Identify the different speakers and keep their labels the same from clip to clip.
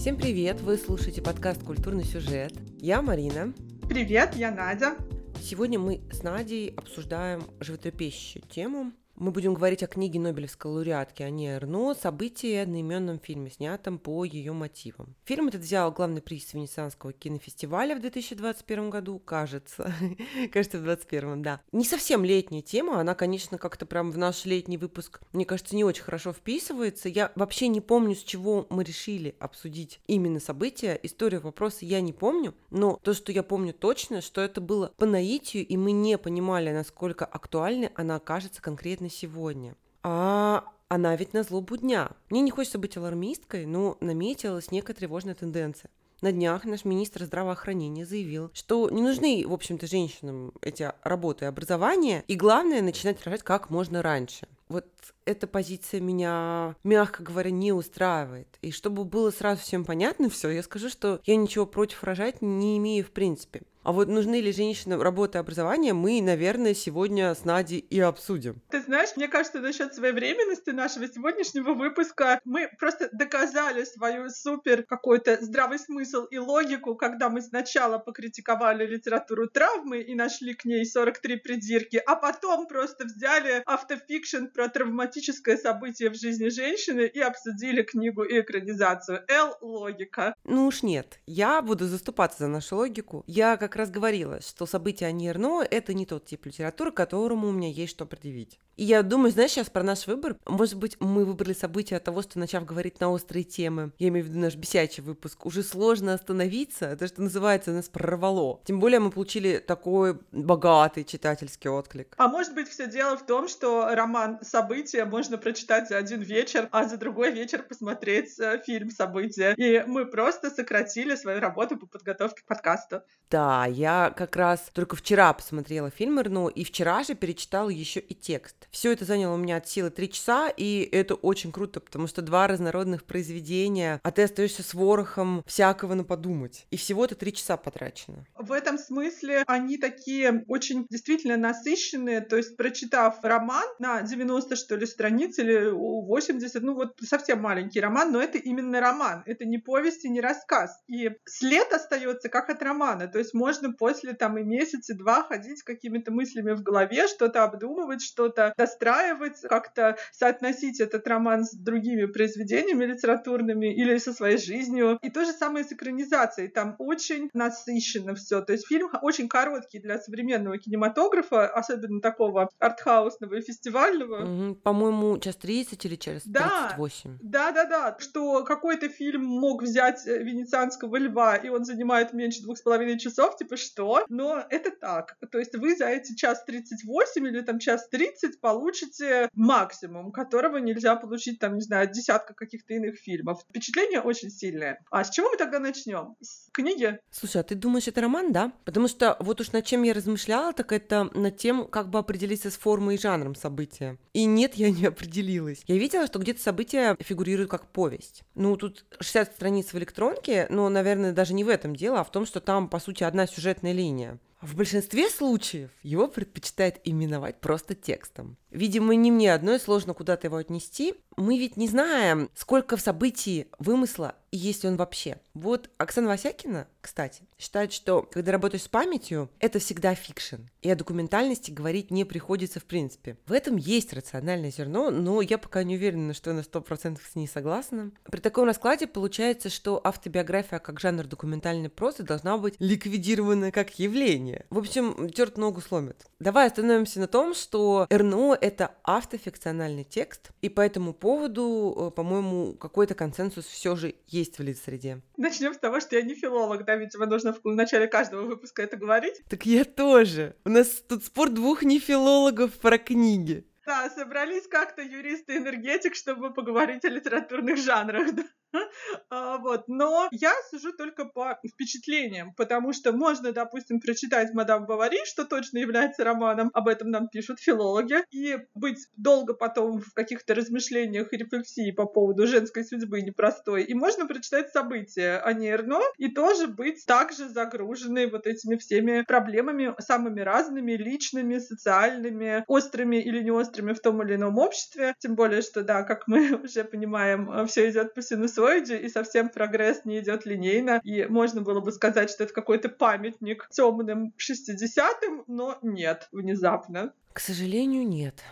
Speaker 1: Всем привет! Вы слушаете подкаст «Культурный сюжет». Я Марина.
Speaker 2: Привет, я Надя.
Speaker 1: Сегодня мы с Надей обсуждаем животрепещущую тему мы будем говорить о книге Нобелевской лауреатки Ани Эрно «События» одноименном фильме, снятом по ее мотивам. Фильм этот взял главный приз Венецианского кинофестиваля в 2021 году, кажется. кажется, в 2021, да. Не совсем летняя тема, она, конечно, как-то прям в наш летний выпуск, мне кажется, не очень хорошо вписывается. Я вообще не помню, с чего мы решили обсудить именно события. Историю вопроса я не помню, но то, что я помню точно, что это было по наитию, и мы не понимали, насколько актуальной она окажется конкретно сегодня. А она ведь на злобу дня. Мне не хочется быть алармисткой, но наметилась некая тревожная тенденция. На днях наш министр здравоохранения заявил, что не нужны, в общем-то, женщинам эти работы и образование, и главное начинать рожать как можно раньше. Вот эта позиция меня, мягко говоря, не устраивает. И чтобы было сразу всем понятно все, я скажу, что я ничего против рожать не имею в принципе. А вот нужны ли женщинам работа и образование, мы, наверное, сегодня с Надей и обсудим.
Speaker 2: Ты знаешь, мне кажется, насчет своевременности нашего сегодняшнего выпуска мы просто доказали свою супер какой-то здравый смысл и логику, когда мы сначала покритиковали литературу травмы и нашли к ней 43 придирки, а потом просто взяли автофикшн про травматическое событие в жизни женщины и обсудили книгу и экранизацию. Л логика.
Speaker 1: Ну уж нет, я буду заступаться за нашу логику. Я как как раз говорила, что события Ани Эрно — это не тот тип литературы, которому у меня есть что предъявить. И я думаю, знаешь, сейчас про наш выбор, может быть, мы выбрали события от того, что, начав говорить на острые темы, я имею в виду наш бесячий выпуск, уже сложно остановиться, то, что называется, нас прорвало. Тем более мы получили такой богатый читательский отклик.
Speaker 2: А может быть, все дело в том, что роман «События» можно прочитать за один вечер, а за другой вечер посмотреть э, фильм «События». И мы просто сократили свою работу по подготовке к подкасту.
Speaker 1: Да, я как раз только вчера посмотрела фильм Эрно, и вчера же перечитала еще и текст. Все это заняло у меня от силы три часа, и это очень круто, потому что два разнородных произведения, а ты остаешься с ворохом всякого на подумать. И всего-то три часа потрачено.
Speaker 2: В этом смысле они такие очень действительно насыщенные, то есть прочитав роман на 90, что ли, страниц или 80, ну вот совсем маленький роман, но это именно роман, это не повесть и не рассказ. И след остается как от романа, то есть можно можно после там и месяца два ходить с какими-то мыслями в голове, что-то обдумывать, что-то достраивать, как-то соотносить этот роман с другими произведениями литературными или со своей жизнью. И то же самое с экранизацией. Там очень насыщенно все. То есть фильм очень короткий для современного кинематографа, особенно такого артхаусного и фестивального.
Speaker 1: Угу. По-моему, час 30 или час
Speaker 2: да,
Speaker 1: 38.
Speaker 2: Да, да, да. Что какой-то фильм мог взять э, венецианского льва, и он занимает меньше двух с половиной часов, типа что? Но это так. То есть вы за эти час 38 или там час 30 получите максимум, которого нельзя получить там, не знаю, десятка каких-то иных фильмов. Впечатление очень сильное. А с чего мы тогда начнем? С книги?
Speaker 1: Слушай, а ты думаешь, это роман, да? Потому что вот уж над чем я размышляла, так это над тем, как бы определиться с формой и жанром события. И нет, я не определилась. Я видела, что где-то события фигурируют как повесть. Ну, тут 60 страниц в электронке, но, наверное, даже не в этом дело, а в том, что там, по сути, одна сюжетная линия. В большинстве случаев его предпочитают именовать просто текстом. Видимо, не мне одной сложно куда-то его отнести. Мы ведь не знаем, сколько в событии вымысла и есть он вообще. Вот Оксана Васякина, кстати, считает, что когда работаешь с памятью, это всегда fiction. И о документальности говорить не приходится в принципе. В этом есть рациональное зерно, но я пока не уверена, что я на 100% с ней согласна. При таком раскладе получается, что автобиография как жанр документальной прозы должна быть ликвидирована как явление. В общем, черт ногу сломит. Давай остановимся на том, что Эрно — это автофикциональный текст, и по этому поводу, э, по-моему, какой-то консенсус все же есть в лит-среде.
Speaker 2: Начнем с того, что я не филолог, да, видимо, нужно в начале каждого выпуска это говорить.
Speaker 1: Так я тоже. У нас тут спор двух нефилологов про книги.
Speaker 2: Да, собрались как-то юристы энергетик, чтобы поговорить о литературных жанрах. Да? А, вот. Но я сужу только по впечатлениям, потому что можно, допустим, прочитать «Мадам Бавари», что точно является романом, об этом нам пишут филологи, и быть долго потом в каких-то размышлениях и рефлексии по поводу женской судьбы непростой. И можно прочитать события о Нерно и тоже быть также загруженной вот этими всеми проблемами самыми разными, личными, социальными, острыми или не острыми в том или ином обществе. Тем более, что, да, как мы уже понимаем, все идет по синусу синусоиде, и совсем прогресс не идет линейно, и можно было бы сказать, что это какой-то памятник темным 60-м, но нет, внезапно.
Speaker 1: К сожалению, нет.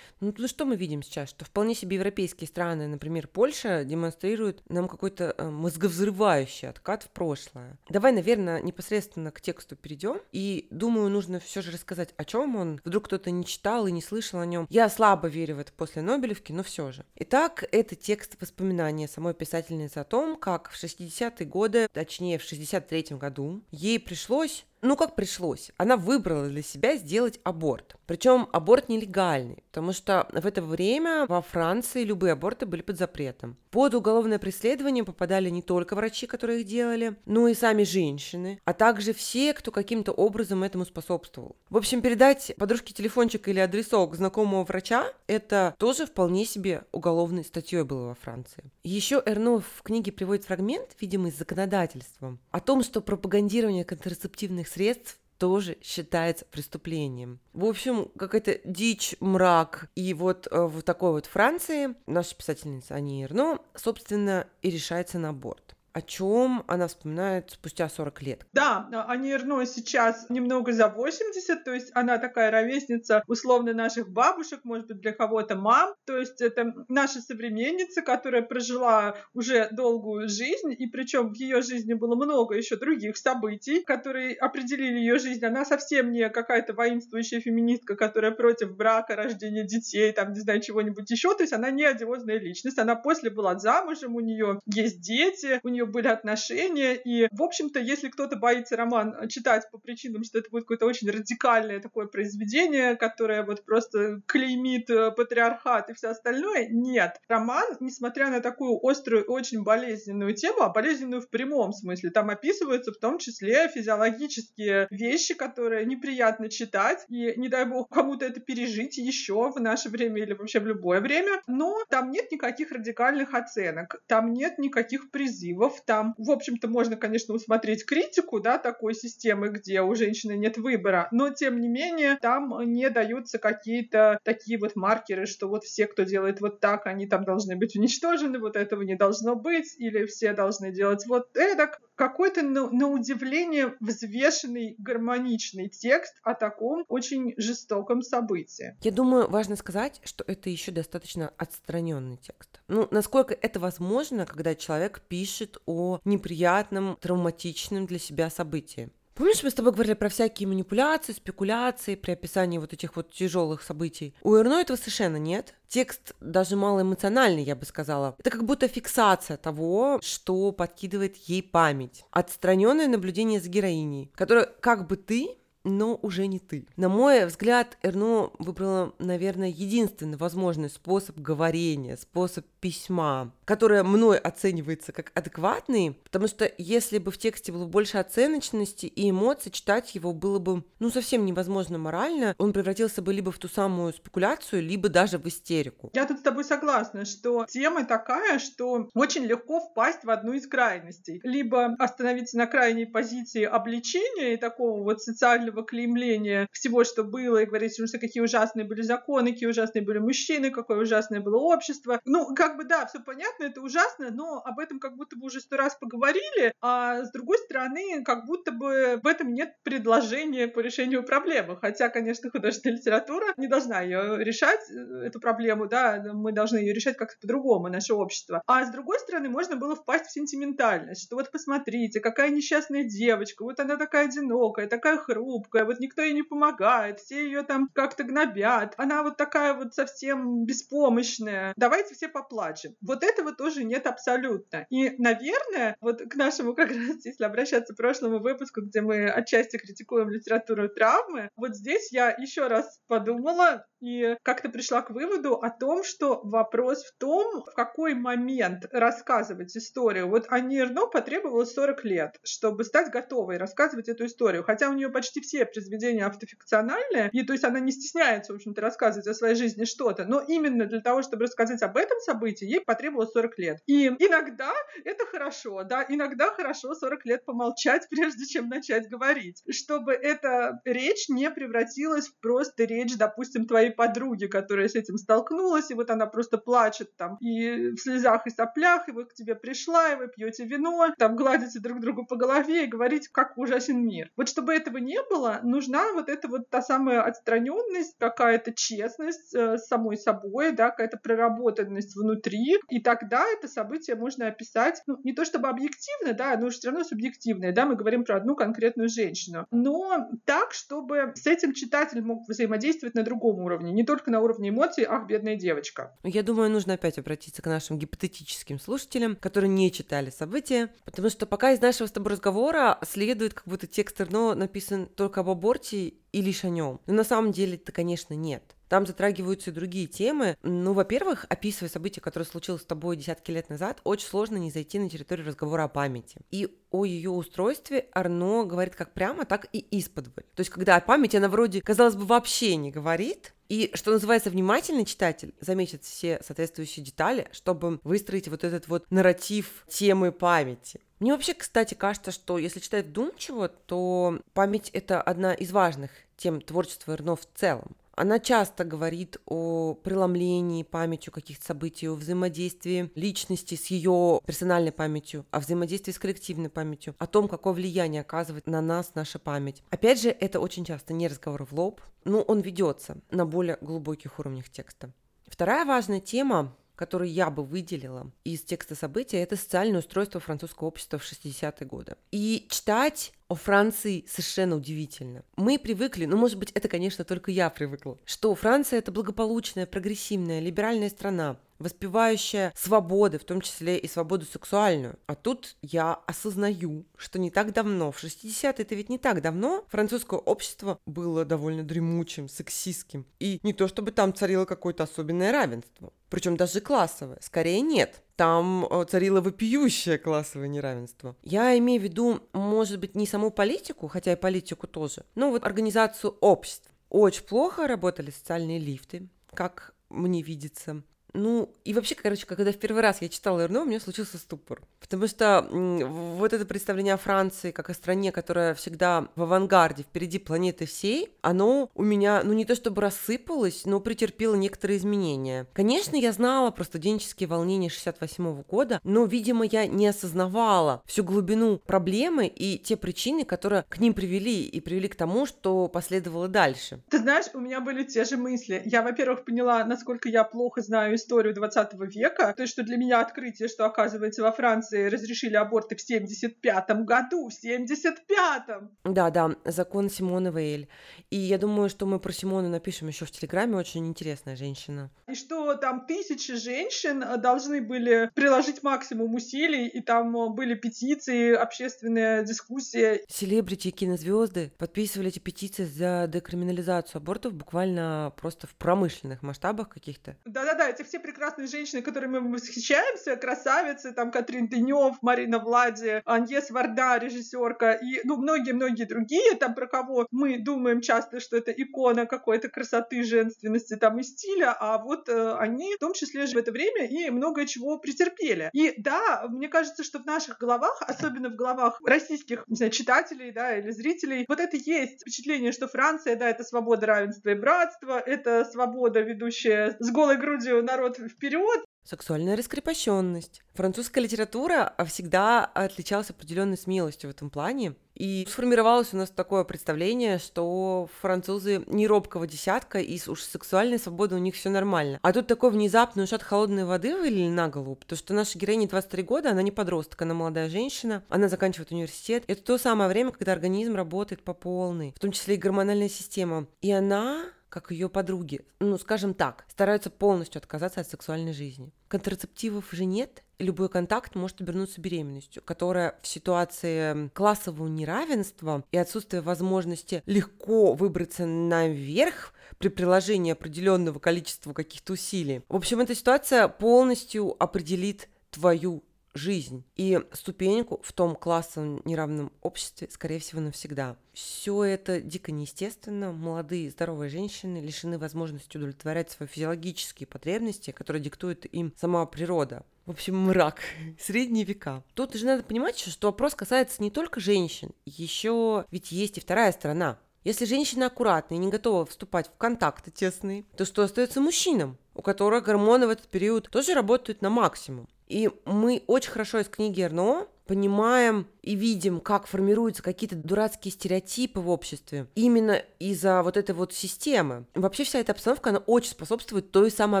Speaker 1: Ну, то что мы видим сейчас? Что вполне себе европейские страны, например, Польша, демонстрируют нам какой-то э, мозговзрывающий откат в прошлое. Давай, наверное, непосредственно к тексту перейдем. И думаю, нужно все же рассказать, о чем он. Вдруг кто-то не читал и не слышал о нем. Я слабо верю в это после Нобелевки, но все же. Итак, это текст воспоминания самой писательницы о том, как в 60-е годы, точнее в 63-м году, ей пришлось ну, как пришлось. Она выбрала для себя сделать аборт. Причем аборт нелегальный, потому что в это время во Франции любые аборты были под запретом. Под уголовное преследование попадали не только врачи, которые их делали, но и сами женщины, а также все, кто каким-то образом этому способствовал. В общем, передать подружке телефончик или адресок знакомого врача – это тоже вполне себе уголовной статьей было во Франции. Еще Эрно в книге приводит фрагмент, видимый законодательством, о том, что пропагандирование контрацептивных средств тоже считается преступлением. В общем, какая-то дичь, мрак. И вот э, в такой вот Франции наша писательница Ани Эрно, собственно, и решается на аборт о чем она вспоминает спустя 40 лет.
Speaker 2: Да, Ани Эрно сейчас немного за 80, то есть она такая ровесница условно наших бабушек, может быть, для кого-то мам. То есть это наша современница, которая прожила уже долгую жизнь, и причем в ее жизни было много еще других событий, которые определили ее жизнь. Она совсем не какая-то воинствующая феминистка, которая против брака, рождения детей, там, не знаю, чего-нибудь еще. То есть она не одиозная личность. Она после была замужем, у нее есть дети, у нее были отношения, и, в общем-то, если кто-то боится роман читать по причинам, что это будет какое-то очень радикальное такое произведение, которое вот просто клеймит э, патриархат и все остальное, нет. Роман, несмотря на такую острую, очень болезненную тему, а болезненную в прямом смысле, там описываются в том числе физиологические вещи, которые неприятно читать, и не дай бог кому-то это пережить еще в наше время или вообще в любое время, но там нет никаких радикальных оценок, там нет никаких призывов, там, в общем-то, можно, конечно, усмотреть критику, да, такой системы, где у женщины нет выбора, но, тем не менее, там не даются какие-то такие вот маркеры, что вот все, кто делает вот так, они там должны быть уничтожены, вот этого не должно быть, или все должны делать вот это. Какой-то, на, на удивление, взвешенный, гармоничный текст о таком очень жестоком событии.
Speaker 1: Я думаю, важно сказать, что это еще достаточно отстраненный текст. Ну, насколько это возможно, когда человек пишет о неприятном, травматичном для себя событии. Помнишь, мы с тобой говорили про всякие манипуляции, спекуляции при описании вот этих вот тяжелых событий? У Эрно этого совершенно нет. Текст даже малоэмоциональный, я бы сказала. Это как будто фиксация того, что подкидывает ей память. Отстраненное наблюдение за героиней, которая как бы ты но уже не ты. На мой взгляд, Эрно выбрала, наверное, единственный возможный способ говорения, способ письма, которое мной оценивается как адекватный, потому что если бы в тексте было больше оценочности и эмоций, читать его было бы, ну, совсем невозможно морально, он превратился бы либо в ту самую спекуляцию, либо даже в истерику.
Speaker 2: Я тут с тобой согласна, что тема такая, что очень легко впасть в одну из крайностей. Либо остановиться на крайней позиции обличения и такого вот социального этого клеймления всего, что было, и говорить, что какие ужасные были законы, какие ужасные были мужчины, какое ужасное было общество. Ну, как бы да, все понятно, это ужасно, но об этом как будто бы уже сто раз поговорили, а с другой стороны, как будто бы в этом нет предложения по решению проблемы. Хотя, конечно, художественная литература не должна ее решать, э, эту проблему, да, мы должны ее решать как-то по-другому, наше общество. А с другой стороны, можно было впасть в сентиментальность, что вот посмотрите, какая несчастная девочка, вот она такая одинокая, такая хрупкая, хрупкая, вот никто ей не помогает, все ее там как-то гнобят, она вот такая вот совсем беспомощная. Давайте все поплачем. Вот этого тоже нет абсолютно. И, наверное, вот к нашему как раз, если обращаться к прошлому выпуску, где мы отчасти критикуем литературу травмы, вот здесь я еще раз подумала, и как-то пришла к выводу о том, что вопрос в том, в какой момент рассказывать историю. Вот Анне Эрно потребовалось 40 лет, чтобы стать готовой рассказывать эту историю. Хотя у нее почти все произведения автофикциональные, и то есть она не стесняется, в общем-то, рассказывать о своей жизни что-то, но именно для того, чтобы рассказать об этом событии, ей потребовалось 40 лет. И иногда это хорошо, да, иногда хорошо 40 лет помолчать, прежде чем начать говорить, чтобы эта речь не превратилась в просто речь, допустим, твоей подруги, которая с этим столкнулась, и вот она просто плачет там и в слезах и соплях, и вот к тебе пришла, и вы пьете вино, там гладите друг другу по голове и говорите, как ужасен мир. Вот чтобы этого не было, нужна вот эта вот та самая отстраненность, какая-то честность э, с самой собой, да, какая-то проработанность внутри, и тогда это событие можно описать, ну, не то чтобы объективно, да, но все равно субъективное, да, мы говорим про одну конкретную женщину, но так, чтобы с этим читатель мог взаимодействовать на другом уровне, не только на уровне эмоций, ах, бедная девочка.
Speaker 1: Я думаю, нужно опять обратиться к нашим гипотетическим слушателям, которые не читали события, потому что пока из нашего с тобой разговора следует, как будто текст Эрно написан только об аборте и лишь о нем. Но на самом деле это, конечно, нет. Там затрагиваются и другие темы. Ну, во-первых, описывая события, которые случилось с тобой десятки лет назад, очень сложно не зайти на территорию разговора о памяти. И о ее устройстве Арно говорит как прямо, так и исподволь. То есть, когда о памяти она вроде, казалось бы, вообще не говорит, и, что называется, внимательный читатель заметит все соответствующие детали, чтобы выстроить вот этот вот нарратив темы памяти. Мне вообще, кстати, кажется, что если читать вдумчиво, то память — это одна из важных тем творчества Эрно в целом. Она часто говорит о преломлении памятью каких-то событий, о взаимодействии личности с ее персональной памятью, о взаимодействии с коллективной памятью, о том, какое влияние оказывает на нас наша память. Опять же, это очень часто не разговор в лоб, но он ведется на более глубоких уровнях текста. Вторая важная тема который я бы выделила из текста события, это социальное устройство французского общества в 60-е годы. И читать о Франции совершенно удивительно. Мы привыкли, ну, может быть, это, конечно, только я привыкла, что Франция — это благополучная, прогрессивная, либеральная страна, воспевающая свободы, в том числе и свободу сексуальную. А тут я осознаю, что не так давно, в 60-е это ведь не так давно, французское общество было довольно дремучим, сексистским. И не то чтобы там царило какое-то особенное равенство. Причем даже классовое. Скорее нет там э, царило вопиющее классовое неравенство. Я имею в виду, может быть, не саму политику, хотя и политику тоже, но вот организацию обществ. Очень плохо работали социальные лифты, как мне видится. Ну, и вообще, короче, когда в первый раз я читала Эрно, у меня случился ступор. Потому что вот это представление о Франции как о стране, которая всегда в авангарде, впереди планеты всей, оно у меня, ну не то чтобы рассыпалось, но претерпело некоторые изменения. Конечно, я знала про студенческие волнения 68 года, но, видимо, я не осознавала всю глубину проблемы и те причины, которые к ним привели и привели к тому, что последовало дальше.
Speaker 2: Ты знаешь, у меня были те же мысли. Я, во-первых, поняла, насколько я плохо знаю историю 20 века. То есть, что для меня открытие, что, оказывается, во Франции разрешили аборты в 75-м году. В 75-м!
Speaker 1: Да, да, закон Симона Вейль. И я думаю, что мы про Симону напишем еще в Телеграме. Очень интересная женщина.
Speaker 2: И что там тысячи женщин должны были приложить максимум усилий, и там были петиции, общественная дискуссия.
Speaker 1: Селебрити и кинозвезды подписывали эти петиции за декриминализацию абортов буквально просто в промышленных масштабах каких-то.
Speaker 2: Да-да-да, эти все прекрасные женщины, которыми мы восхищаемся, красавицы, там Катрин Тынев, Марина Влади, Аньес Варда, режиссерка, и ну многие-многие другие, там про кого мы думаем часто, что это икона какой-то красоты, женственности там и стиля, а вот э, они в том числе же в это время и много чего претерпели. И да, мне кажется, что в наших головах, особенно в головах российских, не знаю, читателей, да, или зрителей, вот это есть впечатление, что Франция, да, это свобода, равенство и братство, это свобода, ведущая с голой грудью народ народ вперед.
Speaker 1: Сексуальная раскрепощенность. Французская литература всегда отличалась определенной смелостью в этом плане. И сформировалось у нас такое представление, что французы не робкого десятка, и уж сексуальной свободы у них все нормально. А тут такой внезапный ушат холодной воды вылили на голову, потому что наша героиня 23 года, она не подросток, она молодая женщина, она заканчивает университет. Это то самое время, когда организм работает по полной, в том числе и гормональная система. И она как ее подруги, ну, скажем так, стараются полностью отказаться от сексуальной жизни. Контрацептивов же нет, и любой контакт может обернуться беременностью, которая в ситуации классового неравенства и отсутствия возможности легко выбраться наверх при приложении определенного количества каких-то усилий. В общем, эта ситуация полностью определит твою жизнь и ступеньку в том классовом неравном обществе, скорее всего, навсегда. Все это дико неестественно. Молодые здоровые женщины лишены возможности удовлетворять свои физиологические потребности, которые диктует им сама природа. В общем, мрак. Средние века. Тут же надо понимать, что вопрос касается не только женщин. Еще ведь есть и вторая сторона. Если женщина аккуратная и не готова вступать в контакты тесные, то что остается мужчинам, у которых гормоны в этот период тоже работают на максимум? И мы очень хорошо из книги Эрно понимаем и видим, как формируются какие-то дурацкие стереотипы в обществе именно из-за вот этой вот системы. Вообще вся эта обстановка, она очень способствует той самой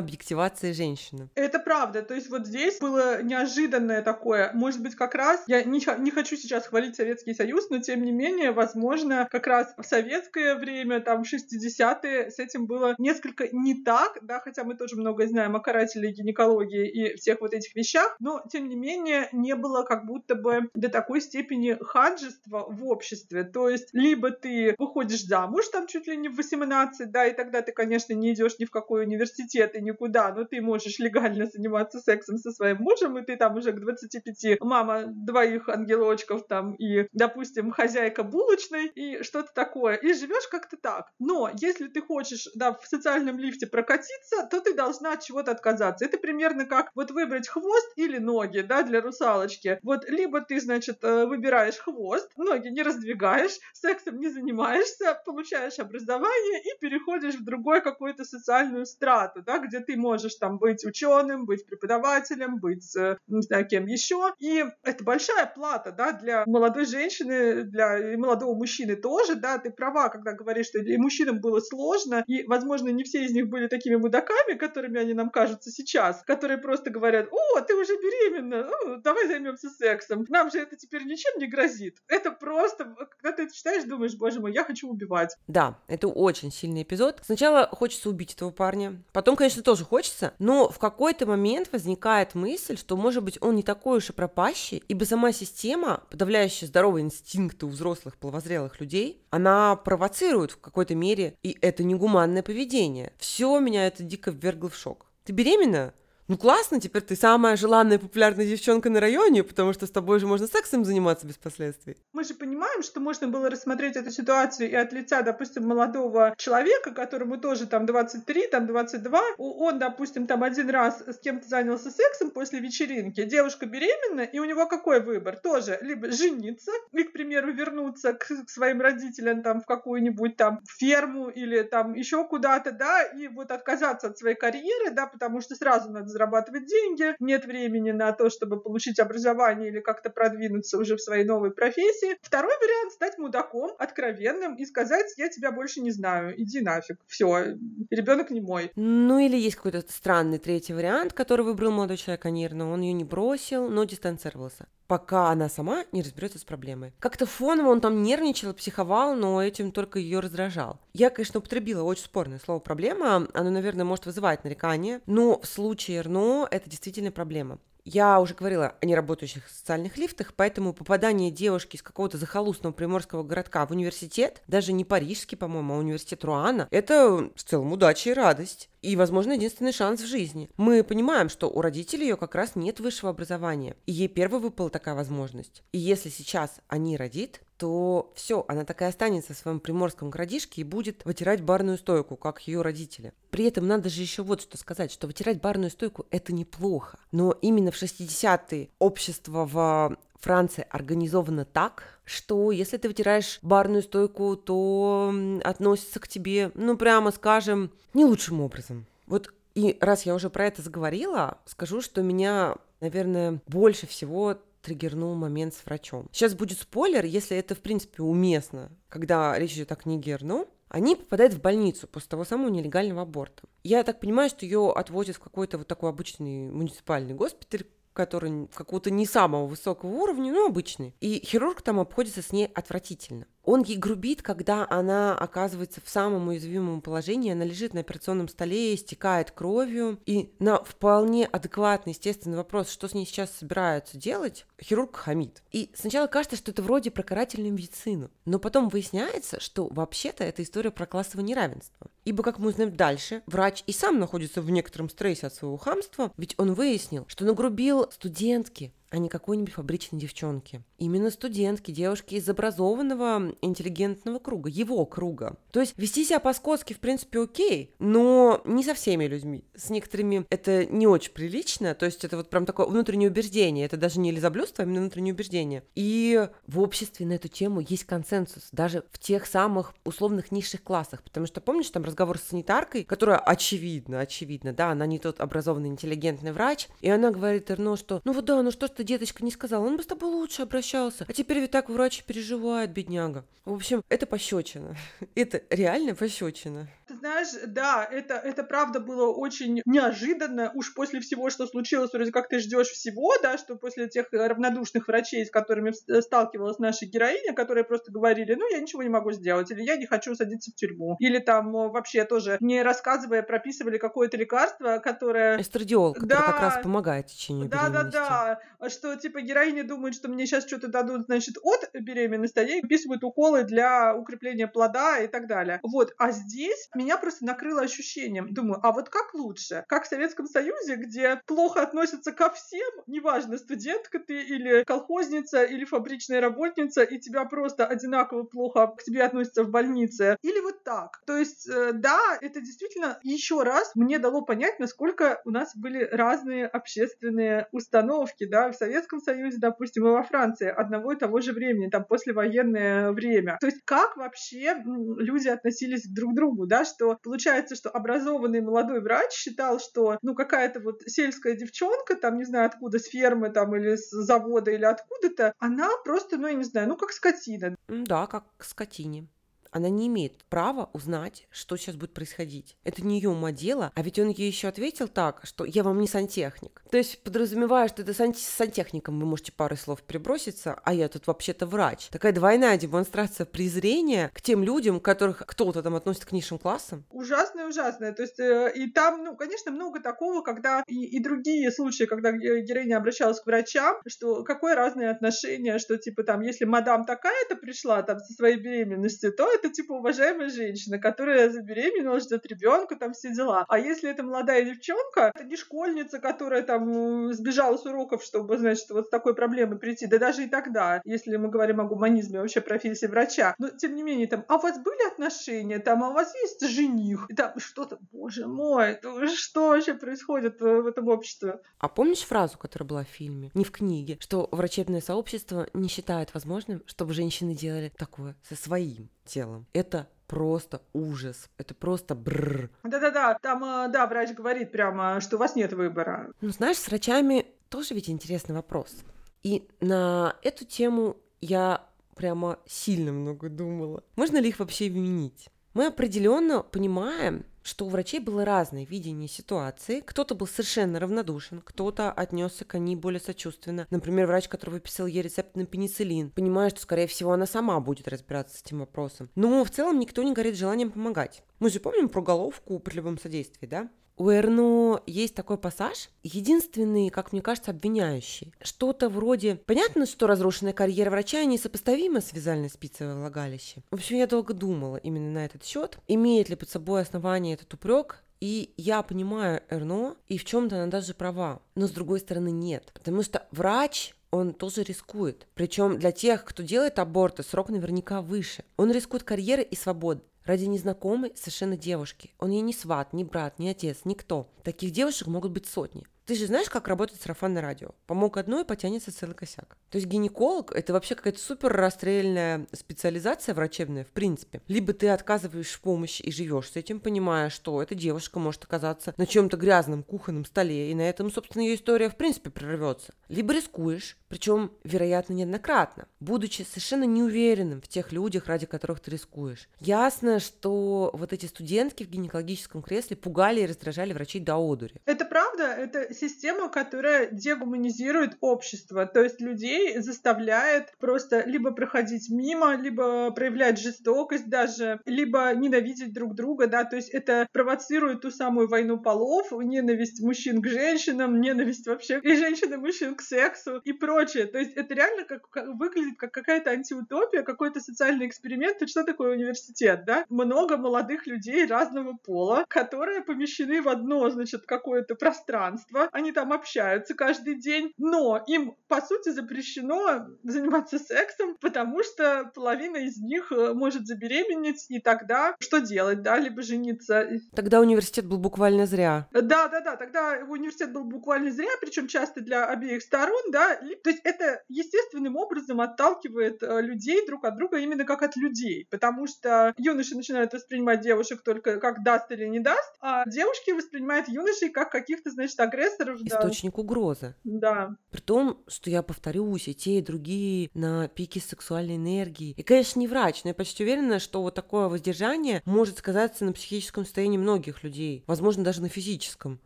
Speaker 1: объективации женщины.
Speaker 2: Это правда. То есть вот здесь было неожиданное такое. Может быть, как раз, я не, не хочу сейчас хвалить Советский Союз, но тем не менее, возможно, как раз в советское время, там, 60-е, с этим было несколько не так, да, хотя мы тоже многое знаем о карателе гинекологии и всех вот этих вещах, но тем не менее не было как будто бы до такой степени хаджества в обществе. То есть либо ты выходишь замуж там чуть ли не в 18, да, и тогда ты, конечно, не идешь ни в какой университет и никуда, но ты можешь легально заниматься сексом со своим мужем, и ты там уже к 25 мама двоих ангелочков там и, допустим, хозяйка булочной и что-то такое, и живешь как-то так. Но если ты хочешь, да, в социальном лифте прокатиться, то ты должна от чего-то отказаться. Это примерно как вот выбрать хвост или ноги, да, для русалочки. Вот либо ты, значит, э, выбираешь хвост, ноги не раздвигаешь, сексом не занимаешься, получаешь образование и переходишь в другой какую-то социальную страту, да, где ты можешь там быть ученым, быть преподавателем, быть, э, не знаю, кем еще. И это большая плата, да, для молодой женщины, для молодого мужчины тоже, да, ты права, когда говоришь, что и мужчинам было сложно, и, возможно, не все из них были такими мудаками, которыми они нам кажутся сейчас, которые просто говорят, о, ты уже беременна, ну, давай займемся сексом. Нам же это теперь ничем не грозит. Это просто, когда ты это читаешь, думаешь, боже мой, я хочу убивать.
Speaker 1: Да, это очень сильный эпизод. Сначала хочется убить этого парня, потом, конечно, тоже хочется, но в какой-то момент возникает мысль, что, может быть, он не такой уж и пропащий, ибо сама система, подавляющая здоровые инстинкты у взрослых половозрелых людей, она провоцирует в какой-то мере, и это негуманное поведение. Все меня это дико ввергло в шок. Ты беременна? Ну классно, теперь ты самая желанная популярная девчонка на районе, потому что с тобой же можно сексом заниматься без последствий.
Speaker 2: Мы же понимаем, что можно было рассмотреть эту ситуацию и от лица, допустим, молодого человека, которому тоже там 23, там 22, он, допустим, там один раз с кем-то занялся сексом после вечеринки, девушка беременна, и у него какой выбор? Тоже либо жениться и, к примеру, вернуться к, к своим родителям там в какую-нибудь там ферму или там еще куда-то, да, и вот отказаться от своей карьеры, да, потому что сразу надо зарабатывать деньги, нет времени на то, чтобы получить образование или как-то продвинуться уже в своей новой профессии. Второй вариант — стать мудаком, откровенным и сказать, я тебя больше не знаю, иди нафиг, все, ребенок не мой.
Speaker 1: Ну или есть какой-то странный третий вариант, который выбрал молодой человек, конечно, он ее не бросил, но дистанцировался пока она сама не разберется с проблемой. Как-то фоново он там нервничал, психовал, но этим только ее раздражал. Я, конечно, употребила очень спорное слово «проблема», оно, наверное, может вызывать нарекания, но в случае РНО это действительно проблема. Я уже говорила о неработающих социальных лифтах, поэтому попадание девушки из какого-то захолустного приморского городка в университет, даже не парижский, по-моему, а университет Руана, это в целом удача и радость и, возможно, единственный шанс в жизни. Мы понимаем, что у родителей ее как раз нет высшего образования, и ей первой выпала такая возможность. И если сейчас они родит, то все, она такая останется в своем приморском городишке и будет вытирать барную стойку, как ее родители. При этом надо же еще вот что сказать, что вытирать барную стойку – это неплохо. Но именно в 60-е общество в Франции организовано так, что если ты вытираешь барную стойку, то относится к тебе, ну, прямо скажем, не лучшим образом. Вот и раз я уже про это заговорила, скажу, что меня, наверное, больше всего триггернул момент с врачом. Сейчас будет спойлер, если это, в принципе, уместно, когда речь идет о книге Эрно, они попадают в больницу после того самого нелегального аборта. Я так понимаю, что ее отвозят в какой-то вот такой обычный муниципальный госпиталь, который какого-то не самого высокого уровня, но обычный. И хирург там обходится с ней отвратительно. Он ей грубит, когда она оказывается в самом уязвимом положении, она лежит на операционном столе, истекает кровью, и на вполне адекватный, естественный вопрос, что с ней сейчас собираются делать, хирург хамит. И сначала кажется, что это вроде про карательную медицину, но потом выясняется, что вообще-то это история про классовое неравенство. Ибо, как мы узнаем дальше, врач и сам находится в некотором стрессе от своего хамства, ведь он выяснил, что нагрубил студентки, а не какой-нибудь фабричной девчонки. Именно студентки, девушки из образованного интеллигентного круга, его круга. То есть вести себя по-скотски, в принципе, окей, но не со всеми людьми. С некоторыми это не очень прилично, то есть это вот прям такое внутреннее убеждение, это даже не лизоблюдство, а именно внутреннее убеждение. И в обществе на эту тему есть консенсус, даже в тех самых условных низших классах, потому что помнишь там разговор с санитаркой, которая очевидно, очевидно, да, она не тот образованный интеллигентный врач, и она говорит Эрно, что ну вот да, ну что ты, деточка, не сказал, он бы с тобой лучше обращался, а теперь ведь так врач переживает, бедняга. В общем, это пощечина. Это реально пощечина.
Speaker 2: Знаешь, да, это, это правда было очень неожиданно, уж после всего, что случилось, вроде как ты ждешь всего, да, что после тех равнодушных врачей, с которыми сталкивалась наша героиня, которые просто говорили, ну, я ничего не могу сделать, или я не хочу садиться в тюрьму, или там вообще тоже, не рассказывая, прописывали какое-то лекарство, которое...
Speaker 1: Эстрадиол, который да, как раз помогает течению да, беременности.
Speaker 2: Да-да-да, что, типа, героиня думает, что мне сейчас что-то дадут, значит, от беременности, а ей выписывают уколы для укрепления плода и так далее. Вот, а здесь меня просто накрыло ощущением. Думаю, а вот как лучше? Как в Советском Союзе, где плохо относятся ко всем, неважно, студентка ты или колхозница, или фабричная работница, и тебя просто одинаково плохо к тебе относятся в больнице. Или вот так. То есть, э, да, это действительно еще раз мне дало понять, насколько у нас были разные общественные установки, да, в Советском Союзе, допустим, и во Франции одного и того же времени, там, послевоенное время. То есть, как вообще люди относились друг к другу, да, что получается, что образованный молодой врач считал, что ну какая-то вот сельская девчонка, там, не знаю, откуда, с фермы там или с завода или откуда-то, она просто, ну, я не знаю, ну как скотина.
Speaker 1: Да, как скотине она не имеет права узнать, что сейчас будет происходить. Это не ее ума дело, а ведь он ей еще ответил так, что я вам не сантехник. То есть подразумевая, что это сант- с сантехником вы можете парой слов переброситься, а я тут вообще-то врач. Такая двойная демонстрация презрения к тем людям, которых кто-то там относит к низшим классам.
Speaker 2: Ужасная, ужасная. То есть э, и там, ну, конечно, много такого, когда и, и другие случаи, когда героиня обращалась к врачам, что какое разное отношение, что типа там, если мадам такая-то пришла там со своей беременностью, то это типа уважаемая женщина, которая забеременела, ждет ребенка, там все дела. А если это молодая девчонка, это не школьница, которая там сбежала с уроков, чтобы, значит, вот с такой проблемой прийти. Да даже и тогда, если мы говорим о гуманизме, вообще профессии врача. Но тем не менее, там, а у вас были отношения, там, а у вас есть жених? И там что-то, боже мой, это, что вообще происходит в этом обществе?
Speaker 1: А помнишь фразу, которая была в фильме, не в книге, что врачебное сообщество не считает возможным, чтобы женщины делали такое со своим телом. Это просто ужас. Это просто бррр.
Speaker 2: Да-да-да, там, э, да, врач говорит прямо, что у вас нет выбора.
Speaker 1: Ну, знаешь, с врачами тоже ведь интересный вопрос. И на эту тему я прямо сильно много думала. Можно ли их вообще винить? Мы определенно понимаем, что у врачей было разное видение ситуации. Кто-то был совершенно равнодушен, кто-то отнесся к ней более сочувственно. Например, врач, который выписал ей рецепт на пенициллин, понимая, что, скорее всего, она сама будет разбираться с этим вопросом. Но в целом никто не горит желанием помогать. Мы же помним про головку при любом содействии, да? У Эрно есть такой пассаж, единственный, как мне кажется, обвиняющий. Что-то вроде «Понятно, что разрушенная карьера врача несопоставима с вязальной спицей во влагалище». В общем, я долго думала именно на этот счет. Имеет ли под собой основание этот упрек, и я понимаю Эрно, и в чем-то она даже права. Но с другой стороны нет. Потому что врач он тоже рискует. Причем для тех, кто делает аборты, срок наверняка выше. Он рискует карьерой и свободой ради незнакомой совершенно девушки. Он ей не сват, не брат, не отец, никто. Таких девушек могут быть сотни. Ты же знаешь, как работает сарафанное радио? Помог одной, потянется целый косяк. То есть гинеколог – это вообще какая-то супер расстрельная специализация врачебная, в принципе. Либо ты отказываешь в помощи и живешь с этим, понимая, что эта девушка может оказаться на чем-то грязном кухонном столе, и на этом, собственно, ее история в принципе прервется. Либо рискуешь, причем, вероятно, неоднократно, будучи совершенно неуверенным в тех людях, ради которых ты рискуешь. Ясно, что вот эти студентки в гинекологическом кресле пугали и раздражали врачей до одури.
Speaker 2: Это правда? Это система, которая дегуманизирует общество, то есть людей заставляет просто либо проходить мимо, либо проявлять жестокость даже, либо ненавидеть друг друга, да, то есть это провоцирует ту самую войну полов, ненависть мужчин к женщинам, ненависть вообще и женщин и мужчин к сексу и прочее. То есть это реально как, как выглядит как какая-то антиутопия, какой-то социальный эксперимент. И что такое университет, да? Много молодых людей разного пола, которые помещены в одно, значит, какое-то пространство, они там общаются каждый день, но им, по сути, запрещено заниматься сексом, потому что половина из них э, может забеременеть, и тогда что делать, да, либо жениться.
Speaker 1: Тогда университет был буквально зря.
Speaker 2: Да, да, да, тогда университет был буквально зря, причем часто для обеих сторон, да, то есть это естественным образом отталкивает э, людей друг от друга именно как от людей, потому что юноши начинают воспринимать девушек только как даст или не даст, а девушки воспринимают юношей как каких-то, значит, агрессоров.
Speaker 1: Источник да. угрозы.
Speaker 2: Да.
Speaker 1: При том, что я повторюсь, и те, и другие на пике сексуальной энергии. И, конечно, не врач, но я почти уверена, что вот такое воздержание может сказаться на психическом состоянии многих людей, возможно, даже на физическом.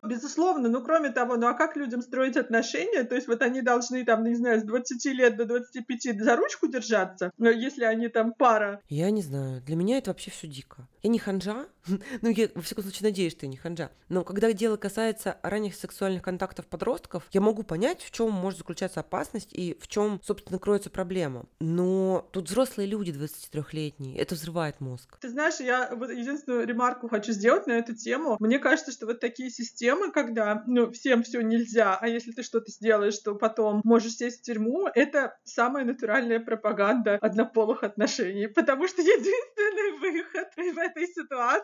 Speaker 2: Безусловно, ну кроме того, ну а как людям строить отношения? То есть вот они должны там, не знаю, с 20 лет до 25 за ручку держаться, если они там пара.
Speaker 1: Я не знаю, для меня это вообще все дико. Я не ханжа, ну, я, во всяком случае, надеюсь, что я не ханжа. Но когда дело касается ранних сексуальных контактов подростков, я могу понять, в чем может заключаться опасность и в чем, собственно, кроется проблема. Но тут взрослые люди 23-летние, это взрывает мозг.
Speaker 2: Ты знаешь, я вот единственную ремарку хочу сделать на эту тему. Мне кажется, что вот такие системы, когда, ну, всем все нельзя, а если ты что-то сделаешь, то потом можешь сесть в тюрьму, это самая натуральная пропаганда однополых отношений, потому что единственный выход в этой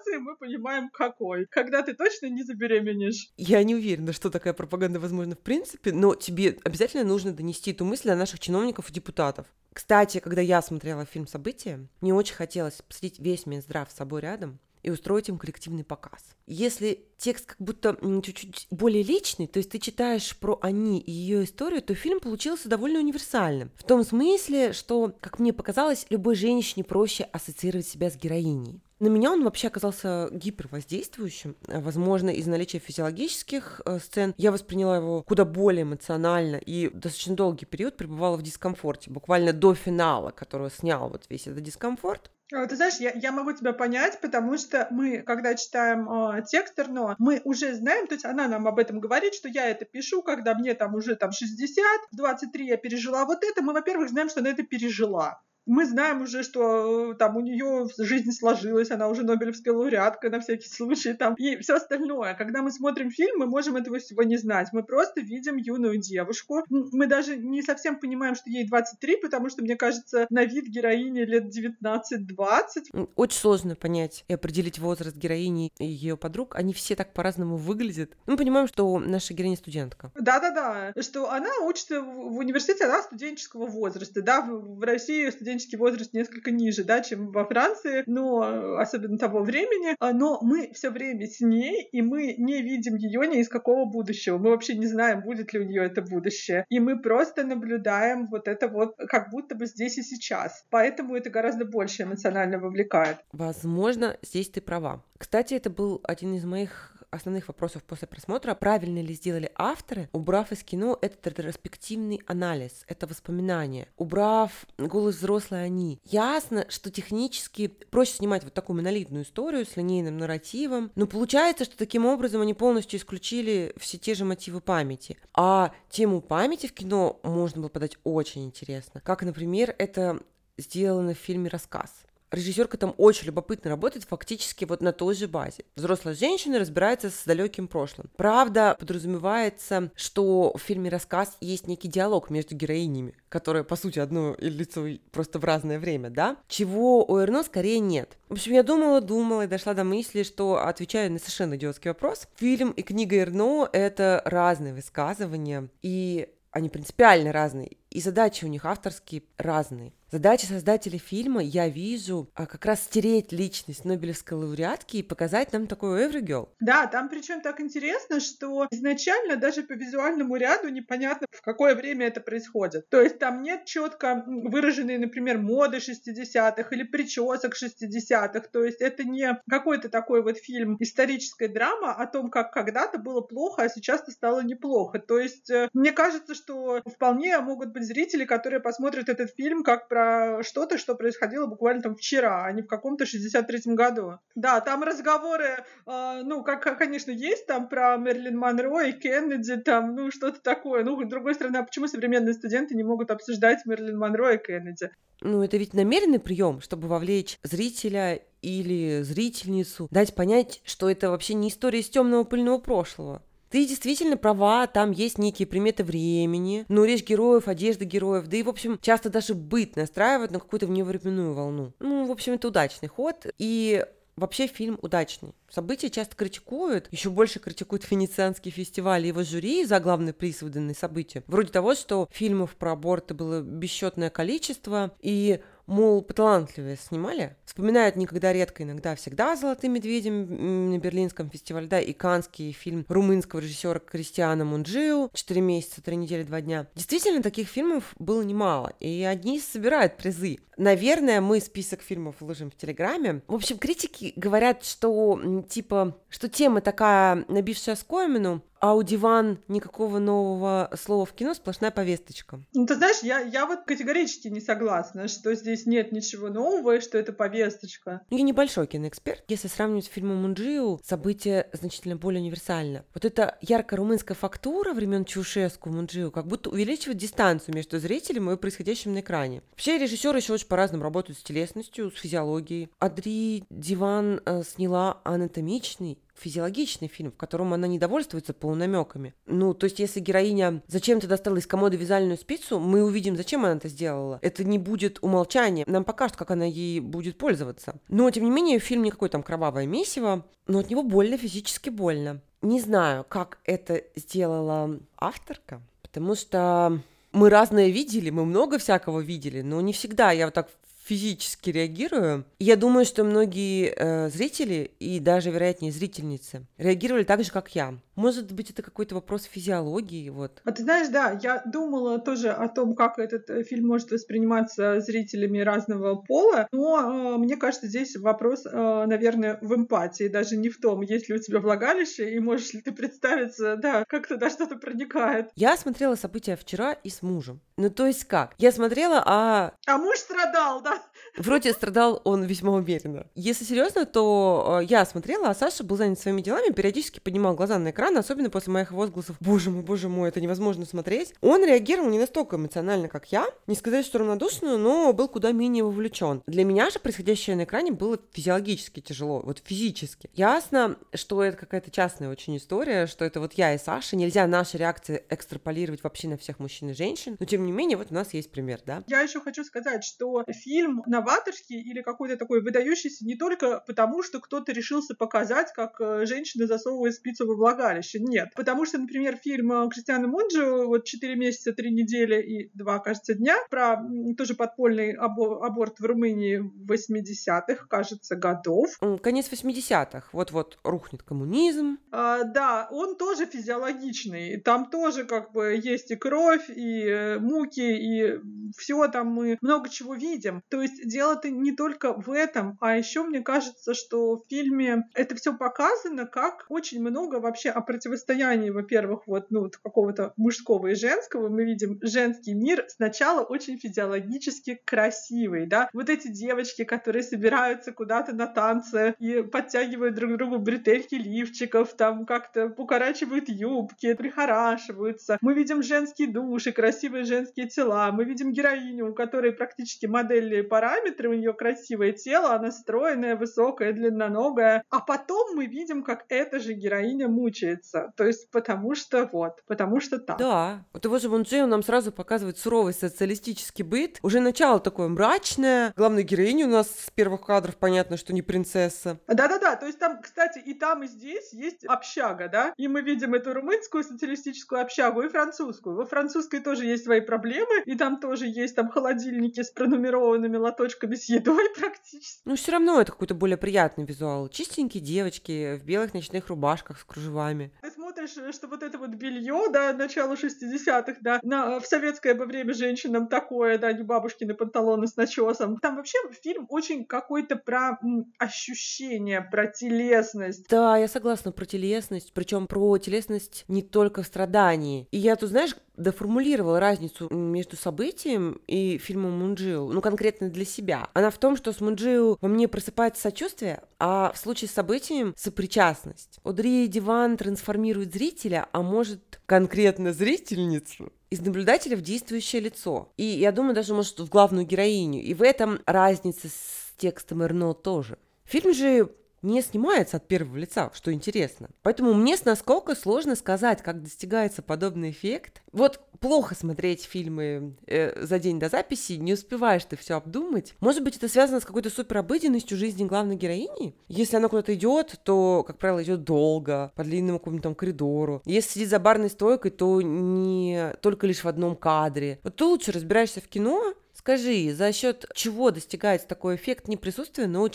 Speaker 2: ситуации мы понимаем какой. Когда ты точно не забеременеешь.
Speaker 1: Я не уверена, что такая пропаганда возможна в принципе, но тебе обязательно нужно донести эту мысль до наших чиновников и депутатов. Кстати, когда я смотрела фильм «События», мне очень хотелось посадить весь Минздрав с собой рядом и устроить им коллективный показ. Если текст как будто чуть-чуть более личный, то есть ты читаешь про они и ее историю, то фильм получился довольно универсальным. В том смысле, что, как мне показалось, любой женщине проще ассоциировать себя с героиней. На меня он вообще оказался гипервоздействующим. Возможно, из-за наличия физиологических э, сцен я восприняла его куда более эмоционально и достаточно долгий период пребывала в дискомфорте, буквально до финала, который снял вот весь этот дискомфорт.
Speaker 2: А, ты знаешь, я, я могу тебя понять, потому что мы, когда читаем э, текст Эрно, мы уже знаем, то есть она нам об этом говорит, что я это пишу, когда мне там уже там 60, 23 я пережила вот это, мы, во-первых, знаем, что она это пережила мы знаем уже, что э, там у нее жизнь сложилась, она уже Нобелевская лауреатка на всякий случай там и все остальное. Когда мы смотрим фильм, мы можем этого всего не знать. Мы просто видим юную девушку. Мы даже не совсем понимаем, что ей 23, потому что, мне кажется, на вид героини лет 19-20.
Speaker 1: Очень сложно понять и определить возраст героини и ее подруг. Они все так по-разному выглядят. Мы понимаем, что наша героиня студентка.
Speaker 2: Да-да-да, что она учится в университете, она студенческого возраста, да, в России студент студенческий возраст несколько ниже, да, чем во Франции, но особенно того времени, а, но мы все время с ней, и мы не видим ее ни из какого будущего. Мы вообще не знаем, будет ли у нее это будущее. И мы просто наблюдаем вот это вот как будто бы здесь и сейчас. Поэтому это гораздо больше эмоционально вовлекает.
Speaker 1: Возможно, здесь ты права. Кстати, это был один из моих основных вопросов после просмотра, правильно ли сделали авторы, убрав из кино этот ретроспективный анализ, это воспоминание, убрав голос взрослые они. Ясно, что технически проще снимать вот такую монолитную историю с линейным нарративом, но получается, что таким образом они полностью исключили все те же мотивы памяти. А тему памяти в кино можно было подать очень интересно. Как, например, это сделано в фильме «Рассказ» режиссерка там очень любопытно работает фактически вот на той же базе. Взрослая женщина разбирается с далеким прошлым. Правда, подразумевается, что в фильме «Рассказ» есть некий диалог между героинями, которые, по сути, одно лицо просто в разное время, да? Чего у Эрно скорее нет. В общем, я думала, думала и дошла до мысли, что, отвечая на совершенно идиотский вопрос, фильм и книга Эрно — это разные высказывания, и они принципиально разные, и задачи у них авторские разные. Задача создателей фильма, я вижу, а как раз стереть личность Нобелевской лауреатки и показать нам такую Every Girl.
Speaker 2: Да, там причем так интересно, что изначально даже по визуальному ряду непонятно, в какое время это происходит. То есть там нет четко выраженной, например, моды 60-х или причесок 60-х. То есть это не какой-то такой вот фильм историческая драма о том, как когда-то было плохо, а сейчас-то стало неплохо. То есть э, мне кажется, что вполне могут быть зрители, которые посмотрят этот фильм как про что-то, что происходило буквально там вчера, а не в каком-то 63-м году. Да, там разговоры, э, ну, как, конечно, есть там про Мерлин Монро и Кеннеди, там, ну, что-то такое. Ну, с другой стороны, а почему современные студенты не могут обсуждать Мерлин Монро и Кеннеди?
Speaker 1: Ну, это ведь намеренный прием, чтобы вовлечь зрителя или зрительницу, дать понять, что это вообще не история из темного пыльного прошлого Ты действительно права, там есть некие приметы времени, но речь героев, одежда героев, да и, в общем, часто даже быт настраивают на какую-то вневременную волну. Ну, в общем, это удачный ход, и Вообще фильм удачный. События часто критикуют, еще больше критикуют Венецианский фестиваль и его жюри за главный приз, выданный событию. Вроде того, что фильмов про аборты было бесчетное количество, и мол, поталантливые снимали. Вспоминают никогда редко, иногда всегда «Золотым медведем» на Берлинском фестивале, да, и канский фильм румынского режиссера Кристиана Мунджиу «Четыре месяца, три недели, два дня». Действительно, таких фильмов было немало, и одни собирают призы. Наверное, мы список фильмов выложим в Телеграме. В общем, критики говорят, что, типа, что тема такая, набившая скомину, а у диван никакого нового слова в кино, сплошная повесточка.
Speaker 2: Ну, ты знаешь, я, я вот категорически не согласна, что здесь нет ничего нового и что это повесточка.
Speaker 1: Я небольшой киноэксперт. Если сравнивать с фильмом Мунджиу, событие значительно более универсально. Вот эта яркая румынская фактура времен Чаушеску Мунджиу как будто увеличивает дистанцию между зрителем и происходящим на экране. Вообще режиссеры еще очень по-разному работают с телесностью, с физиологией. Адри Диван э, сняла анатомичный физиологичный фильм, в котором она не довольствуется полунамеками. Ну, то есть, если героиня зачем-то достала из комода вязальную спицу, мы увидим, зачем она это сделала. Это не будет умолчание. Нам покажут, как она ей будет пользоваться. Но, тем не менее, фильм не какое там кровавое месиво, но от него больно, физически больно. Не знаю, как это сделала авторка, потому что мы разное видели, мы много всякого видели, но не всегда я вот так физически реагирую. Я думаю, что многие э, зрители и даже, вероятнее, зрительницы реагировали так же, как я. Может быть, это какой-то вопрос физиологии, вот.
Speaker 2: А ты знаешь, да, я думала тоже о том, как этот э, фильм может восприниматься зрителями разного пола, но э, мне кажется, здесь вопрос, э, наверное, в эмпатии, даже не в том, есть ли у тебя влагалище, и можешь ли ты представиться, да, как туда что-то проникает.
Speaker 1: Я смотрела события вчера и с мужем. Ну, то есть как? Я смотрела, а...
Speaker 2: А муж страдал, да?
Speaker 1: Вроде страдал он весьма уверенно. Если серьезно, то э, я смотрела, а Саша был занят своими делами, периодически поднимал глаза на экран, особенно после моих возгласов «Боже мой, боже мой, это невозможно смотреть». Он реагировал не настолько эмоционально, как я, не сказать, что равнодушно, но был куда менее вовлечен. Для меня же происходящее на экране было физиологически тяжело, вот физически. Ясно, что это какая-то частная очень история, что это вот я и Саша, нельзя наши реакции экстраполировать вообще на всех мужчин и женщин, но тем не менее, вот у нас есть пример, да?
Speaker 2: Я еще хочу сказать, что фильм новаторский или какой-то такой выдающийся не только потому, что кто-то решился показать, как э, женщина засовывает спицу во влагалище. Нет. Потому что, например, фильм э, Кристиана Мунджи вот 4 месяца, 3 недели и 2, кажется, дня про тоже подпольный або- аборт в Румынии 80-х, кажется, годов.
Speaker 1: Конец 80-х. Вот-вот рухнет коммунизм.
Speaker 2: А, да, он тоже физиологичный. Там тоже как бы есть и кровь, и э, муки, и все там мы много чего видим. То есть дело-то не только в этом, а еще мне кажется, что в фильме это все показано как очень много вообще о противостоянии, во-первых, вот ну какого-то мужского и женского. Мы видим женский мир сначала очень физиологически красивый, да. Вот эти девочки, которые собираются куда-то на танцы и подтягивают друг другу бретельки лифчиков, там как-то укорачивают юбки, прихорашиваются. Мы видим женские души, красивые женские тела. Мы видим героиню, у которой практически модельные параметры, у нее красивое тело, она стройная, высокая, длинноногая. А потом мы видим, как эта же героиня мучается. То есть потому что вот, потому что так.
Speaker 1: Да, вот его же Бонджио нам сразу показывает суровый социалистический быт. Уже начало такое мрачное. Главная героиня у нас с первых кадров понятно, что не принцесса.
Speaker 2: Да-да-да, то есть там, кстати, и там, и здесь есть общага, да? И мы видим эту румынскую социалистическую общагу и французскую. Во французской тоже есть свои проблемы, и там тоже есть там холодильники с пронумерованными лоточками с едой практически.
Speaker 1: Ну, все равно это какой-то более приятный визуал. Чистенькие девочки в белых ночных рубашках с кружевами.
Speaker 2: Ты смотришь, что вот это вот белье, да, начала 60-х, да, на, в советское бы время женщинам такое, да, не бабушкины панталоны с начесом. Там вообще фильм очень какой-то про м, ощущение, про телесность.
Speaker 1: Да, я согласна про телесность, причем про телесность не только в страдании. И я тут, знаешь, доформулировала разницу между событием и фильмом Мунджио, ну, конкретно для себя. Она в том, что с Мунджио во мне просыпается сочувствие, а в случае с событием — сопричастность. Одри Диван трансформирует зрителя, а может, конкретно зрительницу, из наблюдателя в действующее лицо. И я думаю, даже, может, в главную героиню. И в этом разница с текстом Эрно тоже. Фильм же не снимается от первого лица, что интересно. Поэтому мне с насколько сложно сказать, как достигается подобный эффект. Вот плохо смотреть фильмы э, за день до записи, не успеваешь ты все обдумать. Может быть, это связано с какой-то суперобыденностью жизни главной героини? Если она куда-то идет, то, как правило, идет долго, по длинному какому-то там коридору. Если сидит за барной стойкой, то не только лишь в одном кадре. Вот ты лучше разбираешься в кино, Скажи, за счет чего достигается такой эффект не присутствия, но?